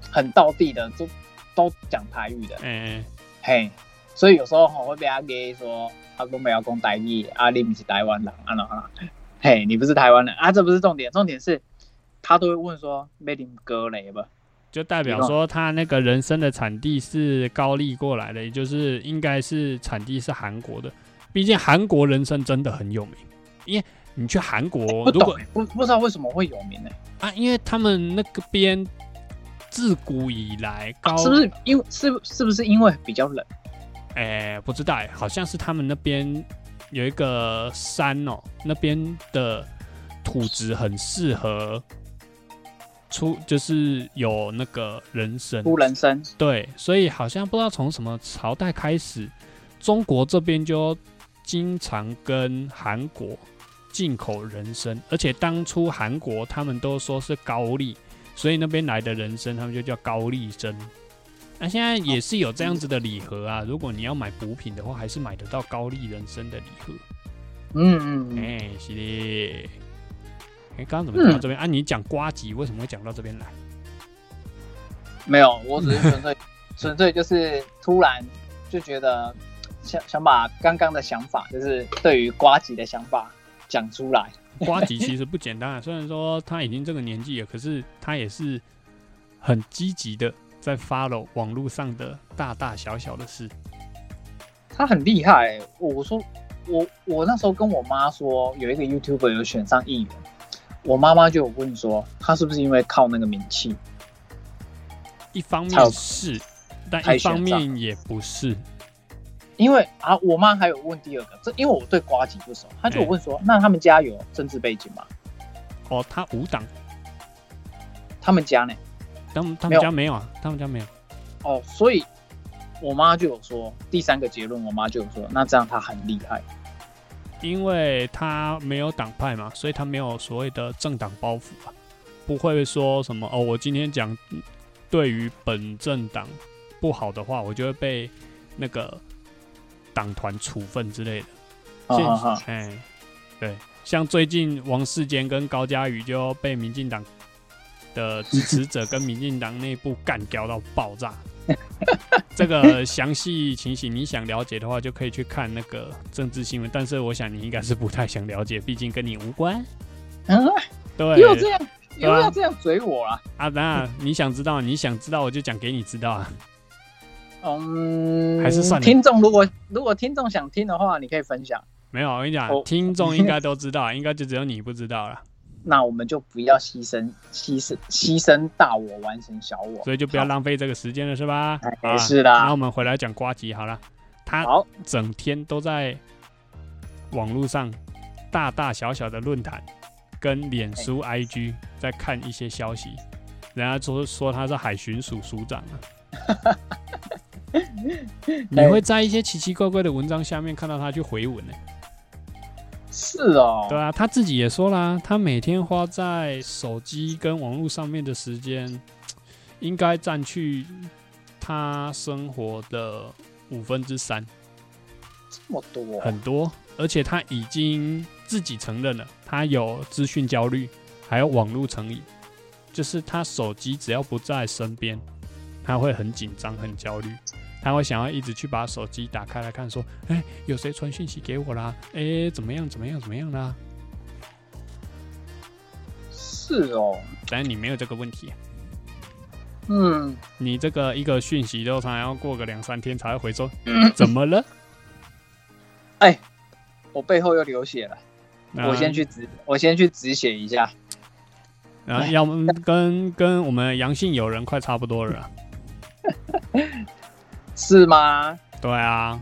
Speaker 1: 很道地的，都都讲台语的，
Speaker 2: 嗯、
Speaker 1: 嘿，所以有时候我会被他给说，阿公没有讲台语，啊，你不是台湾人，啊啦啊啦，嘿，你不是台湾人啊，这不是重点，重点是他都会问说，要啉歌雷不？
Speaker 2: 就代表说他那个人参的产地是高丽过来的，也就是应该是产地是韩国的。毕竟韩国人参真的很有名，因为你去韩国，
Speaker 1: 不
Speaker 2: 果，
Speaker 1: 不不知道为什么会有名呢、
Speaker 2: 啊，因为他们那个边自古以来高，
Speaker 1: 啊是不是因为是是不是因为比较冷？
Speaker 2: 哎、不知道哎，好像是他们那边有一个山哦，那边的土质很适合出，就是有那个人参，
Speaker 1: 出人参
Speaker 2: 对，所以好像不知道从什么朝代开始，中国这边就经常跟韩国进口人参，而且当初韩国他们都说是高丽，所以那边来的人参他们就叫高丽参。那现在也是有这样子的礼盒啊，如果你要买补品的话，还是买得到高丽人参的礼盒。
Speaker 1: 嗯嗯嗯，
Speaker 2: 哎、是的。哎、刚刚怎么讲到这边、啊？你讲瓜吉为什么会讲到这边来？
Speaker 1: 没有，我只是纯粹 纯粹就是突然就觉得想想把刚刚的想法，就是对于瓜吉的想法讲出来。
Speaker 2: 瓜吉其实不简单啊，虽然说他已经这个年纪了，可是他也是很积极的在 follow 网络上的大大小小的事。
Speaker 1: 他很厉害、欸，我说我我那时候跟我妈说有一个 YouTuber 有选上议员，我妈妈就有问说，他是不是因为靠那个名气？
Speaker 2: 一方面是，但一方面也不是。
Speaker 1: 因为啊，我妈还有问第二个，这因为我对瓜吉不熟，她就有问说，那他们家有政治背景吗？
Speaker 2: 哦，他无党，
Speaker 1: 他们家呢？
Speaker 2: 他们他们家没有啊，他们家没有。
Speaker 1: 哦，所以我妈就有说第三个结论，我妈就有说，那这样他很厉害。
Speaker 2: 因为他没有党派嘛，所以他没有所谓的政党包袱啊，不会说什么哦，我今天讲对于本政党不好的话，我就会被那个党团处分之类的。现
Speaker 1: 哈哈哈，
Speaker 2: 哎，对，像最近王世坚跟高嘉宇就被民进党的支持者跟民进党内部干掉到爆炸。这个详细情形你想了解的话，就可以去看那个政治新闻。但是我想你应该是不太想了解，毕竟跟你无关。
Speaker 1: 嗯，
Speaker 2: 对，
Speaker 1: 又这样，又要这样嘴我啊？
Speaker 2: 啊，那你想知道，你想知道，我就讲给你知道啊。
Speaker 1: 嗯，
Speaker 2: 还是算了
Speaker 1: 听众如果如果听众想听的话，你可以分享。
Speaker 2: 没有，我跟你讲
Speaker 1: 哦，
Speaker 2: 听众应该都知道，应该就只有你不知道了，
Speaker 1: 那我们就不要牺牲牺牲牺牲大我完成小我，
Speaker 2: 所以就不要浪费这个时间了，是吧？
Speaker 1: 哎
Speaker 2: 啊
Speaker 1: 是啦。
Speaker 2: 那我们回来讲瓜吉好了，他
Speaker 1: 好，
Speaker 2: 整天都在网络上大大小小的论坛跟脸书、IG 在看一些消息，人家说说他是海巡署署长啊。你会在一些奇奇怪怪的文章下面看到他去回文呢、
Speaker 1: 是哦，
Speaker 2: 对啊，他自己也说啦，他每天花在手机跟网络上面的时间，应该占去他生活的五分之三。
Speaker 1: 这么多，
Speaker 2: 很多，而且他已经自己承认了，他有资讯焦虑，还有网络成瘾，就是他手机只要不在身边，他会很紧张、很焦虑，他会想要一直去把手机打开来看，说，哎、有谁传讯息给我啦？哎、怎么样？怎么样？怎么样啦？
Speaker 1: 是哦，
Speaker 2: 但是你没有这个问题、啊，
Speaker 1: 嗯，
Speaker 2: 你这个一个讯息都常常要过个两三天才会回说，怎么了？
Speaker 1: 哎我背后又流血了，
Speaker 2: 那
Speaker 1: 我先去止，我先去止血一下。
Speaker 2: 然后要么跟跟我们阳性友人快差不多了啊。
Speaker 1: 是吗？
Speaker 2: 对啊，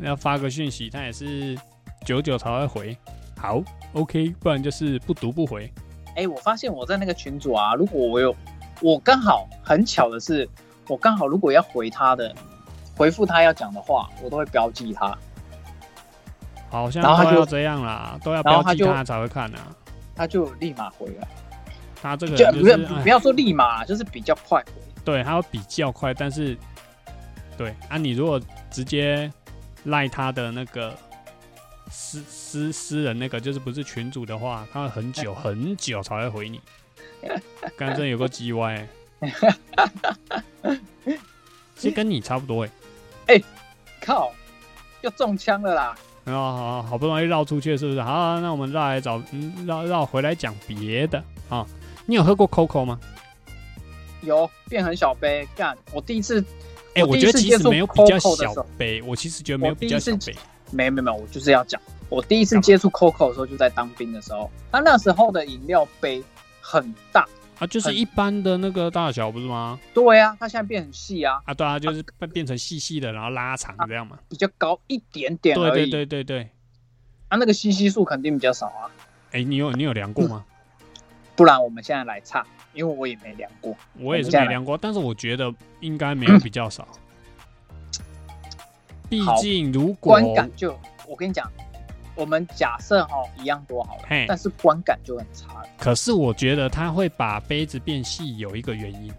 Speaker 2: 要发个讯息，他也是久久才会回。好，OK，不然就是不读不回。
Speaker 1: 哎、我发现我在那个群组啊，如果我有，我刚好很巧的是，我刚好如果要回他的，回复他要讲的话，我都会标记他，
Speaker 2: 好像
Speaker 1: 他就
Speaker 2: 都要这样啦，都要标记他才会看啊。
Speaker 1: 他就立马回了，
Speaker 2: 他这个
Speaker 1: 就不要不要说立马，就是比较快回。
Speaker 2: 对，他会比较快，但是对啊，你如果直接赖他的那个私私私人那个，就是不是群主的话，他会很久 很久才会回你。刚真有个鸡歪、其实跟你差不多哎、
Speaker 1: 靠，又中枪了啦！
Speaker 2: 然后好好不容易绕出去，是不是？好，那我们绕来找，嗯，绕绕回来讲别的啊。你有喝过 COCO 吗？
Speaker 1: 有变很小杯，干！我第一次，
Speaker 2: 哎、我觉得其实没有比较
Speaker 1: Coco 的
Speaker 2: 小
Speaker 1: 时候
Speaker 2: 杯，我其实觉得没有比较小杯。
Speaker 1: 没没没，我就是要讲，我第一次接触 Coco 的时候就在当兵的时候，他那时候的饮料杯很大，
Speaker 2: 啊，就是一般的那个大小，不是吗？
Speaker 1: 对啊，它现在变很细啊，
Speaker 2: 啊，对啊，就是变变成细细的，然后拉长这样嘛。
Speaker 1: 比较高一点点
Speaker 2: 对对
Speaker 1: 而已。
Speaker 2: 对对对。
Speaker 1: 啊，那个吸吸数肯定比较少啊，
Speaker 2: 哎、你有你有量过吗？
Speaker 1: 不然我们现在来唱，因为我也没量过。
Speaker 2: 我也是没量过，但是我觉得应该没有比较少。毕
Speaker 1: 好
Speaker 2: 竟如果
Speaker 1: 观感就，我跟你讲，我们假设哈一样多好了，但是观感就很差了。
Speaker 2: 可是我觉得他会把杯子变细，有一个原因，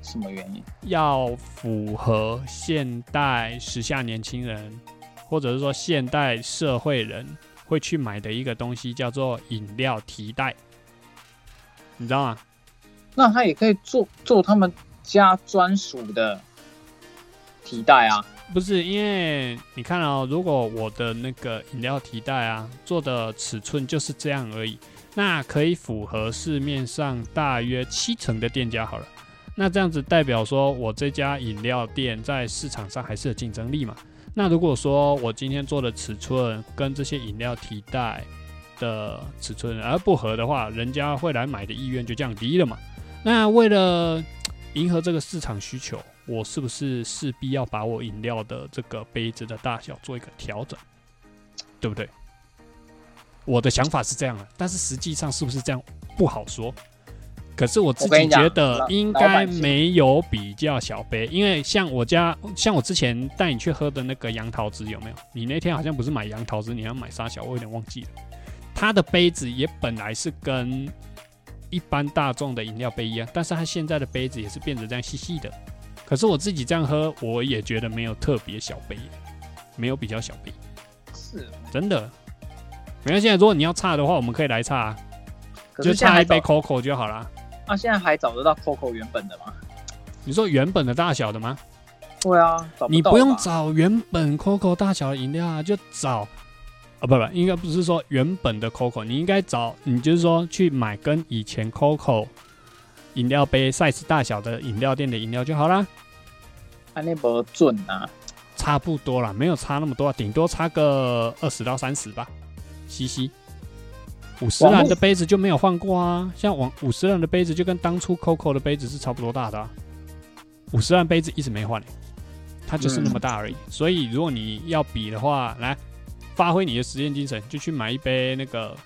Speaker 1: 什么原因？
Speaker 2: 要符合现代时下年轻人，或者是说现代社会人会去买的一个东西，叫做饮料提袋。你知道吗？
Speaker 1: 那他也可以做做他们家专属的提袋啊。
Speaker 2: 不是，因为你看哦，如果我的那个饮料提袋啊做的尺寸就是这样而已，那可以符合市面上大约七成的店家好了。那这样子代表说我这家饮料店在市场上还是有竞争力嘛？那如果说我今天做的尺寸跟这些饮料提袋的尺寸，而不合的话，人家会来买的意愿就降低了嘛。那为了迎合这个市场需求，我是不是势必要把我饮料的这个杯子的大小做一个调整，对不对？我的想法是这样的，但是实际上是不是这样不好说。可是我自己觉得应该没有比较小杯，因为像我家，像我之前带你去喝的那个杨桃汁有没有？你那天好像不是买杨桃汁，你要买沙小，我有点忘记了。它的杯子也本来是跟一般大众的饮料杯一样，但是它现在的杯子也是变得这样细细的。可是我自己这样喝，我也觉得没有特别小杯，没有比较小杯，
Speaker 1: 是，
Speaker 2: 真的。没关系，如果你要差的话，我们可以来差、啊，就差一杯 COCO 就好啦。
Speaker 1: 啊，现在还找得到 Coco 原本的吗？
Speaker 2: 你说原本的大小的吗？
Speaker 1: 对啊，找
Speaker 2: 你不用找原本 COCO 大小的饮料啊，就找啊，不不，应该不是说原本的 COCO，你应该找，你就是说去买跟以前 COCO 饮料杯 size 大小的饮料店的饮料就好啦，
Speaker 1: 啊，那不准啊。
Speaker 2: 差不多啦，没有差那么多啊，顶多差个二十到三十吧嘻嘻。五十兰的杯子就没有换过啊，像往五十兰的杯子就跟当初 COCO 的杯子是差不多大的、啊，五十兰杯子一直没换、欸，它就是那么大而已。所以如果你要比的话，来发挥你的实验精神，就去买一杯那个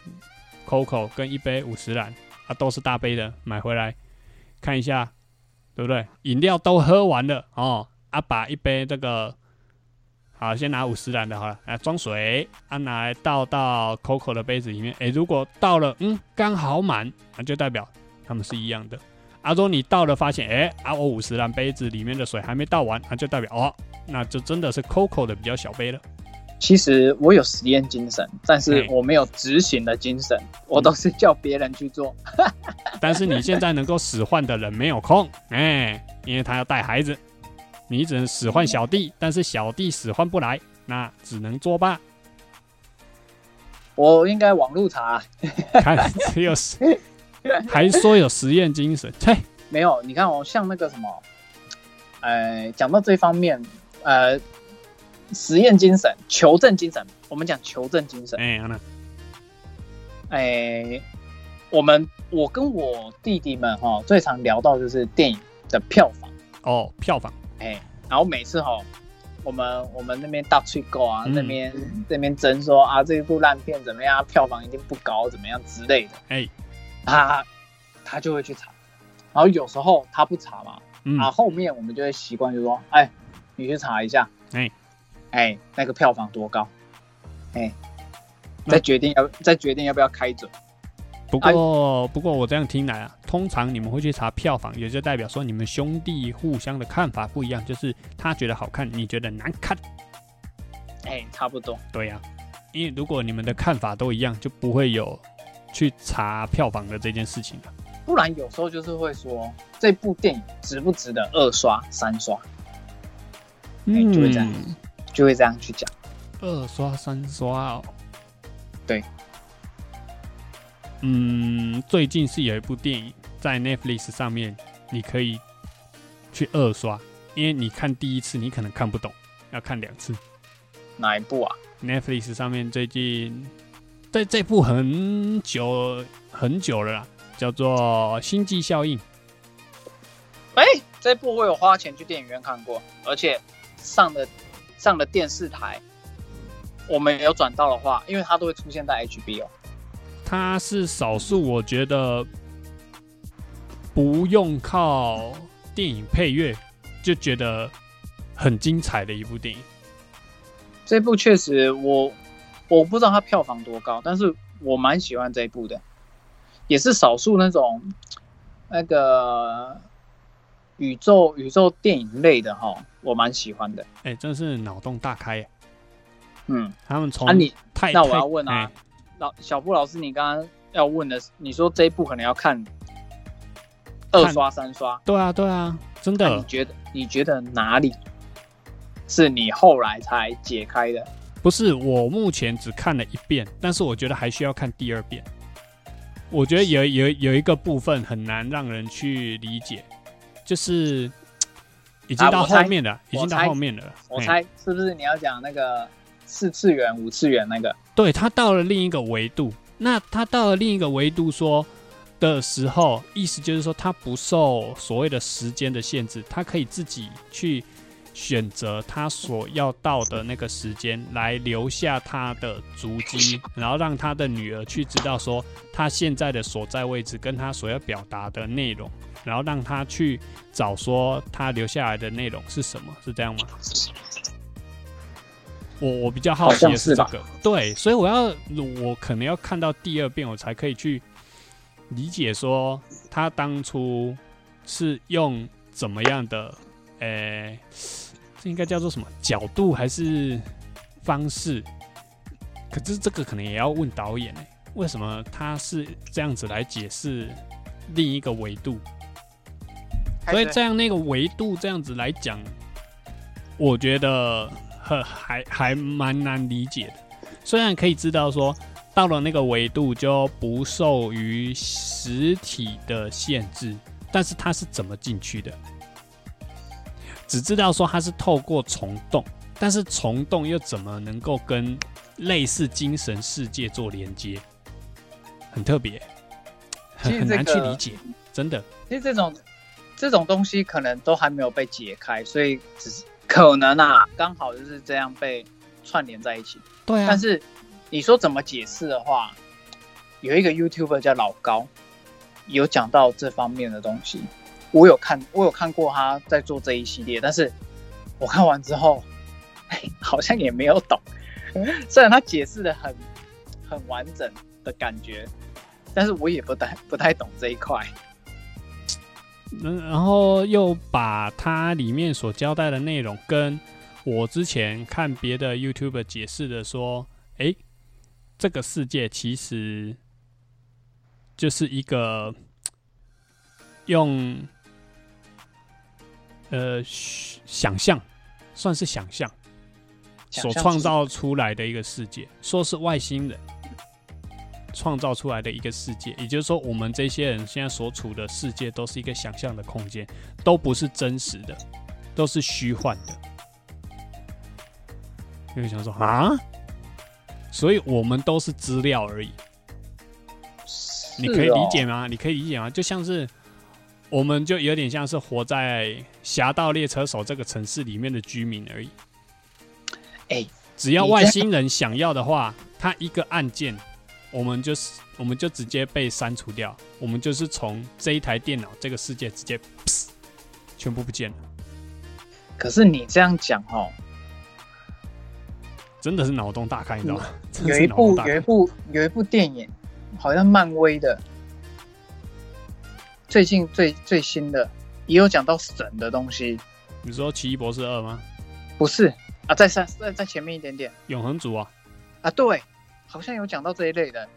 Speaker 2: COCO 跟一杯五十兰啊，都是大杯的，买回来看一下，对不对？饮料都喝完了哦，啊，把一杯这个。好，先拿五十兰的好了，来装水，啊，拿来倒到 COCO 的杯子里面。诶，如果倒了，嗯，刚好满，那就代表它们是一样的。啊，如果你倒了发现，诶，啊，我五十兰杯子里面的水还没倒完，那就代表哦，那就真的是 COCO 的比较小杯了。
Speaker 1: 其实我有实验精神，但是我没有执行的精神，我都是叫别人去做。
Speaker 2: 但是你现在能够使唤的人没有空，哎，因为他要带孩子，你只能使唤小弟，但是小弟使唤不来，那只能作罢。
Speaker 1: 我应该网路查，
Speaker 2: 看，只有实，还说有实验精神，嘿，
Speaker 1: 没有。你看我，像那个什么，呃，讲到这方面，呃，实验精神、求证精神，我们讲求证精神。
Speaker 2: 哎，
Speaker 1: 我们我跟我弟弟们哈、最常聊到就是电影的票房，
Speaker 2: 哦，票房，
Speaker 1: 哎，然后每次哈、我们我们那边大吹狗啊，
Speaker 2: 嗯。
Speaker 1: 那边那边争说啊这一部烂片怎么样，票房一定不高，怎么样之类的，
Speaker 2: 哎，
Speaker 1: 他他就会去查，然后有时候他不查嘛，
Speaker 2: 嗯，
Speaker 1: 啊后面我们就会习惯就说，哎，你去查一下，
Speaker 2: 哎
Speaker 1: 哎那个票房多高，哎，
Speaker 2: 那
Speaker 1: 再决定要再决定要不要开准。
Speaker 2: 不过，不过我这样听来啊，通常你们会去查票房，也就代表说你们兄弟互相的看法不一样，就是他觉得好看，你觉得难看，
Speaker 1: 哎，差不多。
Speaker 2: 对呀、因为如果你们的看法都一样，就不会有去查票房的这件事情了。
Speaker 1: 不然有时候就是会说这部电影值不值得二刷、三刷，哎就会这样
Speaker 2: 嗯，
Speaker 1: 就会这样去讲。
Speaker 2: 二刷三刷哦。
Speaker 1: 对。
Speaker 2: 嗯，最近是有一部电影在 Netflix 上面，你可以去二刷，因为你看第一次你可能看不懂，要看两次。
Speaker 1: 哪一部啊
Speaker 2: ？Netflix 上面最近在这部很久很久了啦，叫做《星际效应》。
Speaker 1: 哎，这部我有花钱去电影院看过，而且上的上的电视台，我们有转到的话，因为它都会出现在 HBO。
Speaker 2: 它是少数我觉得不用靠电影配乐就觉得很精彩的一部电影。
Speaker 1: 这部确实我我不知道它票房多高，但是我蛮喜欢这一部的，也是少数那种那个宇宙宇宙电影类的哈，我蛮喜欢的。
Speaker 2: 哎、真是脑洞大开耶！
Speaker 1: 嗯，
Speaker 2: 他们从
Speaker 1: 啊你
Speaker 2: 太
Speaker 1: 那我要问啊
Speaker 2: 哎，
Speaker 1: 老小布老师，你刚刚要问的是，你说这一部可能要看二刷三刷，
Speaker 2: 对啊对啊，真的
Speaker 1: 你觉得你觉得哪里是你后来才解开的？
Speaker 2: 不是我目前只看了一遍，但是我觉得还需要看第二遍。我觉得有有有一个部分很难让人去理解，就是已经到后面了，已经到后面了。嘿
Speaker 1: 我猜是不是你要讲那个四次元、五次元那个？
Speaker 2: 对他到了另一个维度，那他到了另一个维度说的时候，意思就是说他不受所谓的时间的限制，他可以自己去选择他所要到的那个时间来留下他的足迹，然后让他的女儿去知道说他现在的所在位置跟他所要表达的内容，然后让他去找说他留下来的内容是什么，是这样吗？我我比较好奇的是这个，对，所以我要我可能要看到第二遍，我才可以去理解说他当初是用怎么样的，诶、这应该叫做什么角度还是方式？可是这个可能也要问导演诶、为什么他是这样子来解释另一个维度？所以这样那个维度这样子来讲，我觉得很还还蛮难理解的。虽然可以知道说到了那个维度就不受于实体的限制，但是它是怎么进去的？只知道说它是透过虫洞，但是虫洞又怎么能够跟类似精神世界做连接？很特别，很很难去理解，真的。
Speaker 1: 其实这种这种东西可能都还没有被解开，所以只是可能啊，刚好就是这样被串联在一起。
Speaker 2: 对啊
Speaker 1: 但是你说怎么解释的话，有一个 YouTuber 叫老高，有讲到这方面的东西。我有看，我有看过他在做这一系列，但是我看完之后，哎，好像也没有懂。虽然他解释的很很完整的感觉，但是我也不太不太懂这一块。
Speaker 2: 嗯，然后又把它里面所交代的内容跟我之前看别的 YouTube 解释的说，诶，这个世界其实就是一个用呃想象，算是想象所创造出来的一个世界，说是外星人创造出来的一个世界，也就是说，我们这些人现在所处的世界都是一个想象的空间，都不是真实的，都是虚幻的。因为想说啊，所以我们都是资料而已。你可以理解吗？你可以理解吗？就像是，我们就有点像是活在《侠盗猎车手》这个城市里面的居民而已。
Speaker 1: 哎
Speaker 2: 只要外星人想要的话，他一个按键，我们就是我们就直接被删除掉，我们就是从这一台电脑这个世界直接全部不见了，
Speaker 1: 可是你这样讲哦，
Speaker 2: 真的是脑洞大开，你知道吗？
Speaker 1: 有一部。有一部有一部电影，好像漫威的，最近最最新的也有讲到神的东西，
Speaker 2: 你说《奇异博士二》吗？
Speaker 1: 不是啊，在上在在前面一点点。
Speaker 2: 永恒族啊，
Speaker 1: 啊，对，好像有讲到这一类的，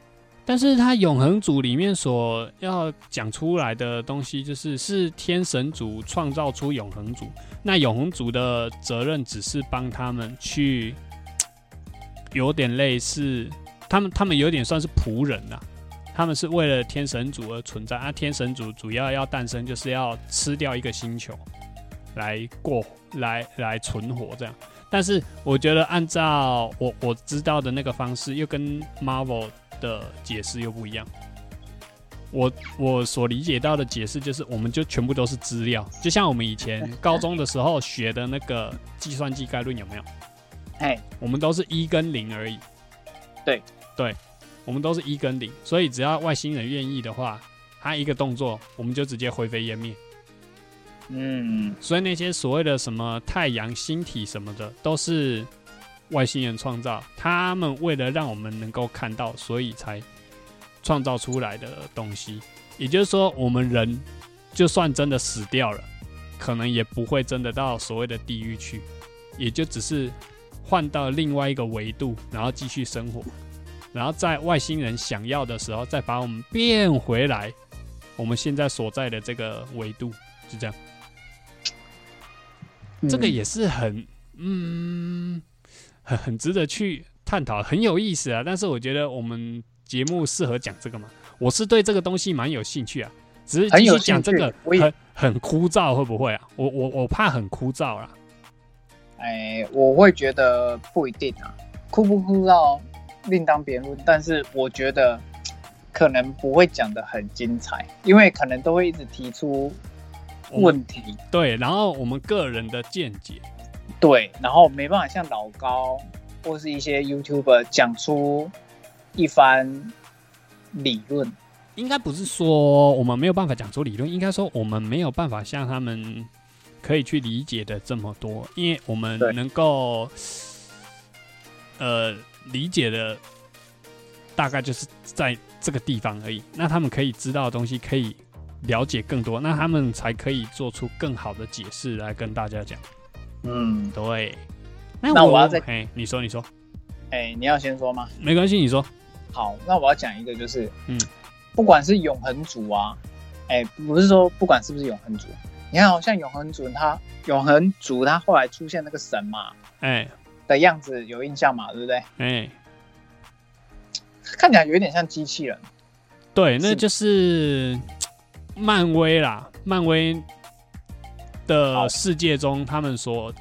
Speaker 2: 但是它永恒族里面所要讲出来的东西，就是是天神族创造出永恒族，那永恒族的责任只是帮他们去，有点类似，他们他们有点算是仆人呐、他们是为了天神族而存在啊。天神族主要要诞生，就是要吃掉一个星球，来过来来存活这样。但是我觉得按照我我知道的那个方式，又跟 Marvel 的解释又不一样。我我所理解到的解释就是，我们就全部都是资料，就像我们以前 高中的时候学的那个计算机概论有没有？
Speaker 1: 哎，
Speaker 2: 我们都是一跟零而已。
Speaker 1: 对
Speaker 2: 对，我们都是一跟零，所以只要外星人愿意的话，他一个动作，我们就直接灰飞烟灭。
Speaker 1: 嗯，
Speaker 2: 所以那些所谓的什么太阳、星体什么的，都是外星人创造。他们为了让我们能够看到，所以才创造出来的东西。也就是说，我们人就算真的死掉了，可能也不会真的到所谓的地狱去，也就只是换到另外一个维度，然后继续生活。然后在外星人想要的时候，再把我们变回来，我们现在所在的这个维度，就这样。这个
Speaker 1: 嗯
Speaker 2: 也是很嗯很很值得去探讨，很有意思啊。但是我觉得我们节目适合讲这个嘛，我是对这个东西蛮有兴趣啊。只是继续讲这个很很枯燥，会不会啊？我我我怕很枯燥啦。
Speaker 1: 哎，我会觉得不一定啊，枯不哭到另当别论，但是我觉得可能不会讲的很精彩，因为可能都会一直提出问题，
Speaker 2: 对，然后我们个人的见解，
Speaker 1: 对，然后没办法像老高或是一些 YouTuber 讲出一番理论。
Speaker 2: 应该不是说我们没有办法讲出理论，应该说我们没有办法像他们可以去理解的这么多，因为我们能够呃理解的大概就是在这个地方而已。那他们可以知道的东西，可以了解更多，那他们才可以做出更好的解释来跟大家讲。
Speaker 1: 嗯，
Speaker 2: 对，那
Speaker 1: 那我要再
Speaker 2: 哎，你说你说
Speaker 1: 哎、你要先说吗？
Speaker 2: 没关系，你说
Speaker 1: 好，那我要讲一个，就是
Speaker 2: 嗯，
Speaker 1: 不管是永恒族啊，哎、不是说不管是不是永恒族，你看、哦，像永恒族，他永恒族他后来出现那个神嘛
Speaker 2: 哎
Speaker 1: 的样子，有印象嘛？对不对？
Speaker 2: 哎，
Speaker 1: 看起来有一点像机器人。
Speaker 2: 对，那就是漫威啦，漫威的世界中，他们所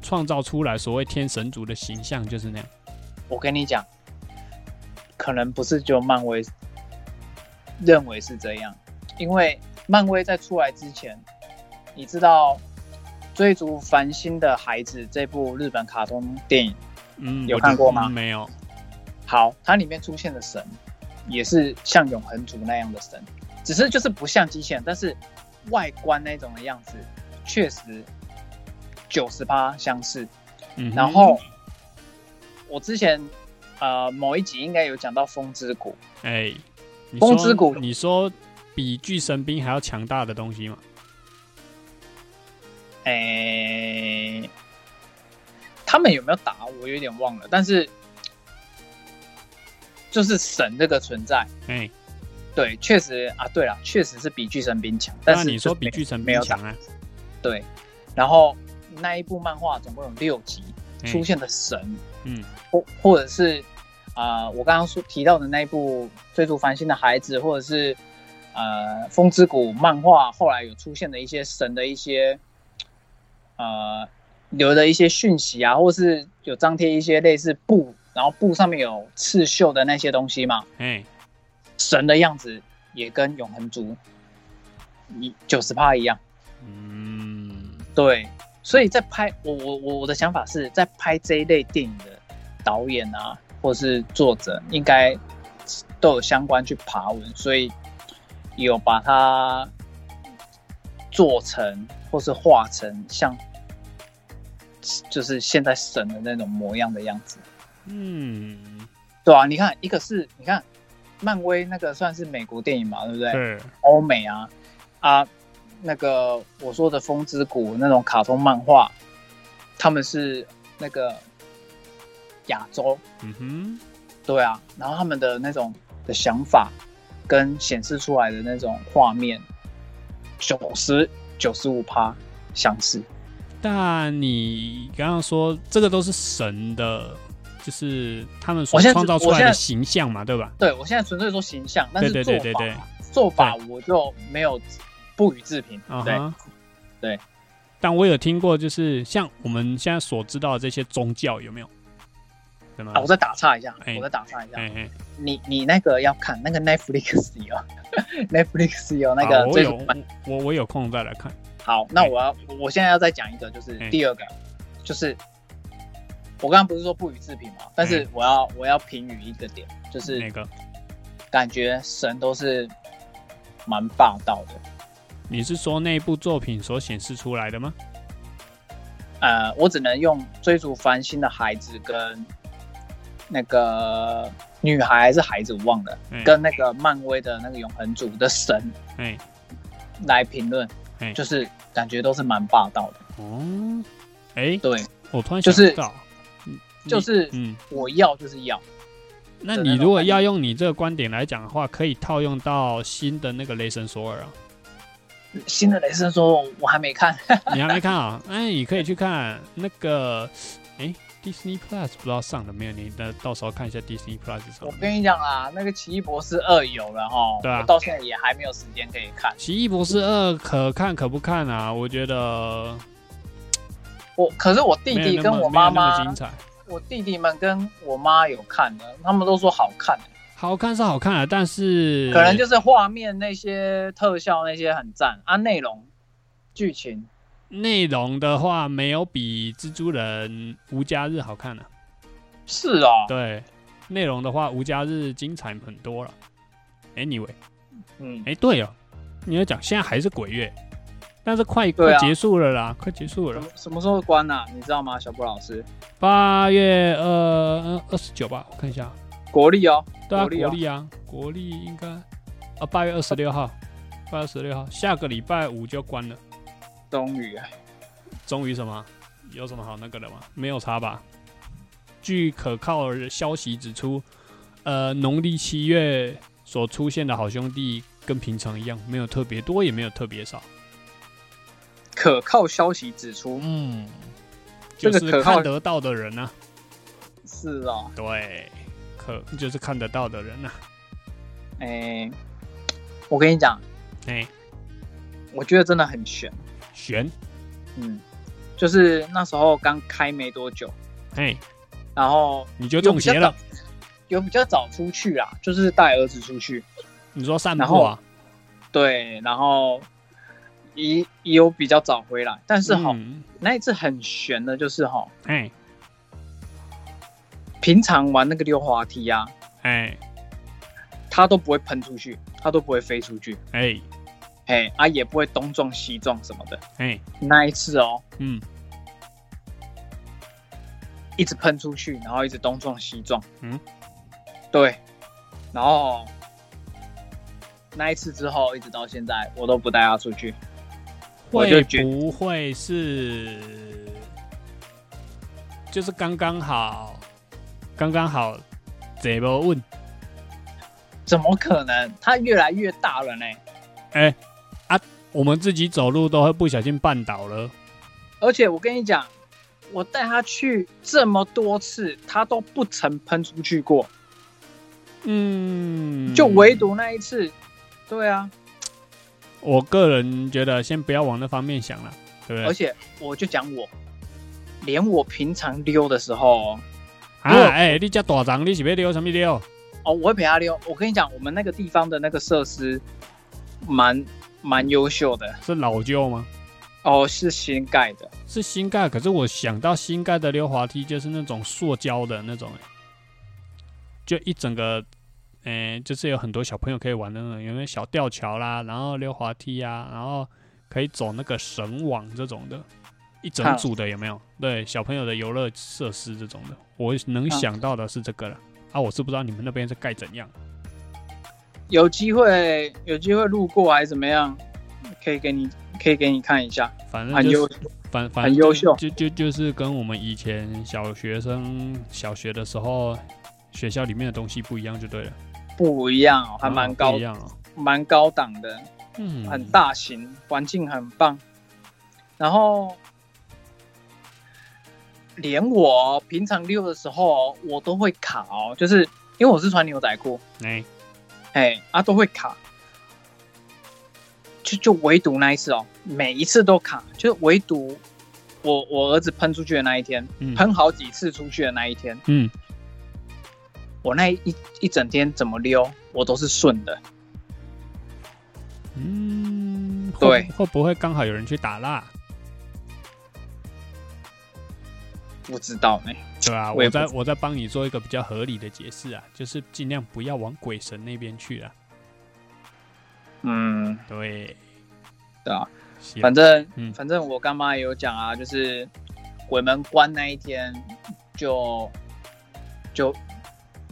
Speaker 2: 创造出来所谓天神族的形象就是那样。
Speaker 1: 我跟你讲，可能不是就漫威认为是这样，因为漫威在出来之前，你知道《追逐繁星的孩子》这部日本卡通电影，
Speaker 2: 嗯，
Speaker 1: 有看过吗
Speaker 2: 嗯没有。
Speaker 1: 好，它里面出现的神也是像永恒族那样的神，只是就是不像机器人，但是外观那种的样子确实九十八相似。
Speaker 2: 嗯，
Speaker 1: 然后我之前呃某一集应该有讲到风之谷，
Speaker 2: 哎，
Speaker 1: 风之谷
Speaker 2: 你说比巨神兵还要强大的东西吗？
Speaker 1: 诶、他们有没有打我有点忘了，但是就是神这个存在，
Speaker 2: 哎，
Speaker 1: 对，确实啊，对了，确实是比巨神兵强，但
Speaker 2: 是你说比巨神兵强啊？
Speaker 1: 对，然后那一部漫画总共有六集，
Speaker 2: 哎。
Speaker 1: 出现的神，
Speaker 2: 嗯。
Speaker 1: 或或者是啊、呃我刚刚说提到的那一部《追逐繁星的孩子》，或者是呃《风之谷》漫画后来有出现的一些神的一些呃留的一些讯息啊，或是有张贴一些类似布，然后布上面有刺绣的那些东西嘛，
Speaker 2: 嗯，
Speaker 1: 神的样子也跟永恒族一九十趴一样。
Speaker 2: 嗯，
Speaker 1: 对，所以在拍我我我我的想法是在拍这一类电影的导演啊，或是作者，应该都有相关去爬文，所以有把它做成或是画成像就是现在神的那种模样的样子。
Speaker 2: 嗯，
Speaker 1: 对啊，你看一个是你看漫威那个算是美国电影嘛，对不对？
Speaker 2: 对，
Speaker 1: 欧美啊啊，那个我说的《风之谷》那种卡通漫画，他们是那个亚洲，
Speaker 2: 嗯哼，
Speaker 1: 对啊，然后他们的那种的想法跟显示出来的那种画面，九十九十五趴相似。
Speaker 2: 但你刚刚说这个都是神的，就是他们所创造出来的形象嘛，对吧？
Speaker 1: 对我现在纯粹说形象，但是
Speaker 2: 对
Speaker 1: 做法
Speaker 2: 对对对对
Speaker 1: 做法我就没有不予置评。对，对。
Speaker 2: 但我有听过，就是像我们现在所知道的这些宗教，有没有？对吗
Speaker 1: 啊，？我再打岔一下，
Speaker 2: 哎
Speaker 1: 我再打岔一下，你你那个要看那个 Netflix 有 Netflix 有那个最
Speaker 2: 我有我我有空再来看。
Speaker 1: 好，那
Speaker 2: 哎
Speaker 1: 我要我现在要再讲一个，就是
Speaker 2: 哎
Speaker 1: 第二个，就是我刚刚不是说不予置评嘛，但是
Speaker 2: 哎
Speaker 1: 我要我要评语一个点，就是
Speaker 2: 哪个？
Speaker 1: 感觉神都是蛮霸道的。
Speaker 2: 你是说那部作品所显示出来的吗？
Speaker 1: 呃，我只能用追逐繁星的孩子跟那个女孩还是孩子我忘了，
Speaker 2: 哎
Speaker 1: 跟那个漫威的那个永恒族的神
Speaker 2: 哎
Speaker 1: 来评论，
Speaker 2: 哎，
Speaker 1: 就是感觉都是蛮霸道的。
Speaker 2: 哦，哎，
Speaker 1: 对，
Speaker 2: 我突然
Speaker 1: 就是
Speaker 2: 想到，嗯
Speaker 1: 就是
Speaker 2: 嗯，
Speaker 1: 我要就是要，
Speaker 2: 那你如果要用你这个观点来讲的话，可以套用到新的那个雷神索尔啊。
Speaker 1: 新的雷神索尔我还没看，
Speaker 2: 你还没看啊？哎，你可以去看那个，哎，Disney Plus 不知道上了没有？你那到时候看一下 Disney Plus。
Speaker 1: 我跟你讲啊，那个奇异博士二有了哈，
Speaker 2: 对啊
Speaker 1: 我到现在也还没有时间可以看。
Speaker 2: 奇异博士二可看可不看啊？我觉得
Speaker 1: 我可是我弟弟跟我妈妈
Speaker 2: 精，彩。
Speaker 1: 我弟弟们跟我妈有看的，他们都说好看。
Speaker 2: 好看是好看啊，但是
Speaker 1: 可能就是画面那些特效那些很赞啊，内容剧情
Speaker 2: 内容的话没有比蜘蛛人无家日好看呢、
Speaker 1: 是啊，
Speaker 2: 对，内容的话无家日精彩很多了。Anyway，
Speaker 1: 嗯，
Speaker 2: 哎、对哦，你要讲现在还是鬼月，但是快
Speaker 1: 啊
Speaker 2: 快结束了啦，快结束了
Speaker 1: 什么，什么时候关啊？你知道吗，小布老师？
Speaker 2: 八月呃二十九吧，我看一下。
Speaker 1: 国历哦，
Speaker 2: 对啊，
Speaker 1: 国历哦
Speaker 2: 国历啊，国历应该啊八月二十六号，八月二十六号，下个礼拜五就关了。
Speaker 1: 终于啊，
Speaker 2: 终于什么？有什么好那个的吗？没有差吧？据可靠的消息指出，呃，农历七月所出现的好兄弟跟平常一样，没有特别多，也没有特别少。
Speaker 1: 可靠消息指出，
Speaker 2: 嗯，
Speaker 1: 这
Speaker 2: 就是
Speaker 1: 个
Speaker 2: 看得到的人呢、
Speaker 1: 是哦，
Speaker 2: 对，可就是看得到的人呐、
Speaker 1: 哎，我跟你讲，
Speaker 2: 哎、
Speaker 1: 我觉得真的很悬，
Speaker 2: 悬，
Speaker 1: 嗯，就是那时候刚开没多久，
Speaker 2: 哎、
Speaker 1: 然后
Speaker 2: 你就中邪了。，
Speaker 1: 有比较早出去啦，就是带儿子出去，
Speaker 2: 你说散步啊？
Speaker 1: 对，然后也也有比较早回来，但是哈、
Speaker 2: 嗯。
Speaker 1: 那一次很悬的，就是哈，
Speaker 2: 哎
Speaker 1: 平常玩那个溜滑梯啊，
Speaker 2: 哎
Speaker 1: 它都不会喷出去，它都不会飞出去，
Speaker 2: 哎
Speaker 1: 嘿啊也不会东撞西撞什么的。
Speaker 2: 哎，
Speaker 1: 那一次哦，
Speaker 2: 嗯
Speaker 1: 一直喷出去，然后一直东撞西撞，
Speaker 2: 嗯，
Speaker 1: 对，然后那一次之后，一直到现在，我都不带他出去。我就
Speaker 2: 会
Speaker 1: 觉
Speaker 2: 不会是就是刚刚好，刚刚好，这么问？
Speaker 1: 怎么可能？他越来越大了呢。
Speaker 2: 哎、啊，我们自己走路都会不小心绊倒了。
Speaker 1: 而且我跟你讲，我带他去这么多次，他都不曾喷出去过，
Speaker 2: 嗯，
Speaker 1: 就唯独那一次。对啊，
Speaker 2: 我个人觉得，先不要往那方面想了，对不对？
Speaker 1: 而且我就讲我，连我平常溜的时候哦，
Speaker 2: 啊，哎、你这大张，你是要溜什么溜？
Speaker 1: 哦，我会陪他溜。我跟你讲，我们那个地方的那个设施蛮蛮优秀的
Speaker 2: 是老旧吗？
Speaker 1: 哦，是新盖的。
Speaker 2: 是新盖，可是我想到新盖的溜滑梯就是那种塑胶的那种、哎就一整个，诶、就是有很多小朋友可以玩的那种，有没有小吊桥啦，然后溜滑梯啊，然后可以走那个绳网这种的，一整组的有没有？对，小朋友的游乐设施这种的，我能想到的是这个了。啊，我是不知道你们那边是盖怎样。
Speaker 1: 有机会有机会路过还是怎么样，可以给你可以给你看一下，
Speaker 2: 反正就是
Speaker 1: 很优
Speaker 2: 反反正
Speaker 1: 很优秀
Speaker 2: 就就就是跟我们以前小学生小学的时候学校里面的东西不一样，就对了。
Speaker 1: 不一样哦，还
Speaker 2: 哦
Speaker 1: 蛮高
Speaker 2: 不一样哦。
Speaker 1: 蛮高档的，
Speaker 2: 嗯，
Speaker 1: 很大型，环境很棒。然后连我平常溜的时候，我都会卡哦，就是因为我是穿牛仔裤，
Speaker 2: 哎、
Speaker 1: 哎啊都会卡，就就唯独那一次哦，每一次都卡，就是唯独我我儿子喷出去的那一天，
Speaker 2: 嗯。
Speaker 1: 喷好几次出去的那一天，
Speaker 2: 嗯，
Speaker 1: 我那一一整天怎么溜，我都是顺的。
Speaker 2: 嗯，会
Speaker 1: 对。
Speaker 2: 会不会刚好有人去打蜡？
Speaker 1: 不知道呢，
Speaker 2: 对啊，
Speaker 1: 我
Speaker 2: 在我在帮你做一个比较合理的解释啊，就是尽量不要往鬼神那边去啊。
Speaker 1: 嗯，
Speaker 2: 对，
Speaker 1: 对啊，反正、
Speaker 2: 嗯。
Speaker 1: 反正我干妈也有讲啊，就是鬼门关那一天就就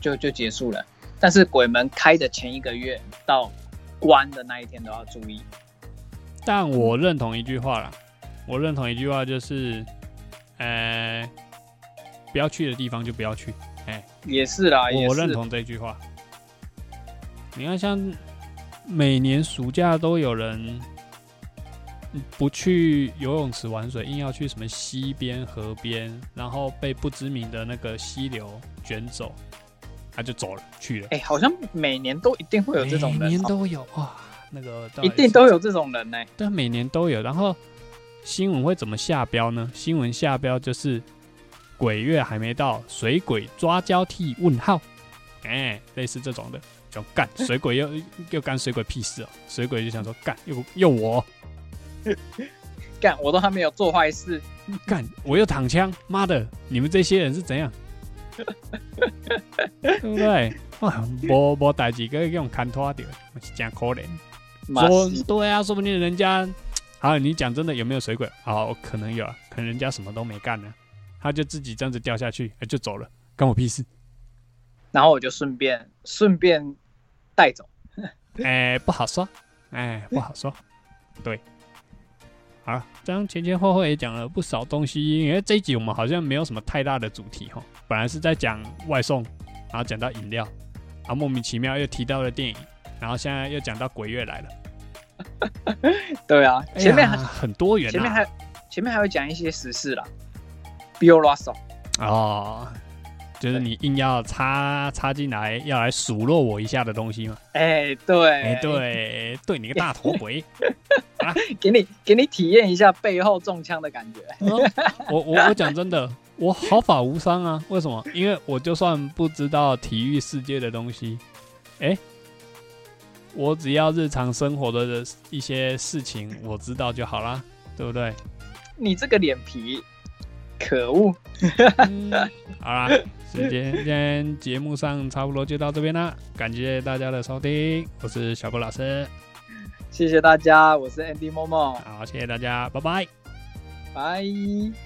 Speaker 1: 就就结束了，但是鬼门开的前一个月到关的那一天都要注意。
Speaker 2: 但我认同一句话啦，我认同一句话就是，呃，不要去的地方就不要去。
Speaker 1: 哎也是啦，
Speaker 2: 我认同这句话。你看，像每年暑假都有人不去游泳池玩水，硬要去什么溪边、河边，然后被不知名的那个溪流卷走，他就走了去了。
Speaker 1: 哎、好像每年都一定会有这种人每，
Speaker 2: 年都有哇，那个
Speaker 1: 一定都有这种人呢、
Speaker 2: 对，每年都有。然后新闻会怎么下标呢？新闻下标就是鬼月还没到，水鬼抓交替？问号。哎，类似这种的，就干 水鬼又又干水鬼屁事哦，水鬼就想说干又又我
Speaker 1: 干，我都还没有做坏事，
Speaker 2: 干我又躺枪，妈的，你们这些人是怎样？对不对？哇，无无代志，个用看拖掉，是真可怜。说对啊，说不定人家，好，你讲真的有没有水鬼？好，可能有啊，可能人家什么都没干呢，他就自己这样子掉下去，哎，就走了，关我屁事。
Speaker 1: 然后我就顺便顺便带走，
Speaker 2: 哎，不好说，哎，不好说。对，好，这样前前后后也讲了不少东西，因为这一集我们好像没有什么太大的主题哈，本来是在讲外送，然后讲到饮料，然后莫名其妙又提到了电影。然后现在又讲到鬼月来了，
Speaker 1: 对啊，前面很
Speaker 2: 很多元，
Speaker 1: 前面还前面还会讲一些时事啦
Speaker 2: 哦，就是你硬要插插进来，要来数落我一下的东西吗？
Speaker 1: 哎，对，
Speaker 2: 哎对，对你个大头鬼
Speaker 1: 啊，给你给你体验一下背后中枪的感觉。
Speaker 2: 我我我讲真的，我毫发无伤啊，为什么？因为我就算不知道体育世界的东西，哎。我只要日常生活的一些事情我知道就好啦，对不对？
Speaker 1: 你这个脸皮，可恶！
Speaker 2: 好啦，时间今天节目上差不多就到这边啦，感谢大家的收听，我是小波老师，
Speaker 1: 谢谢大家，我是 Andy 默默，
Speaker 2: 好，谢谢大家，拜拜，
Speaker 1: 拜。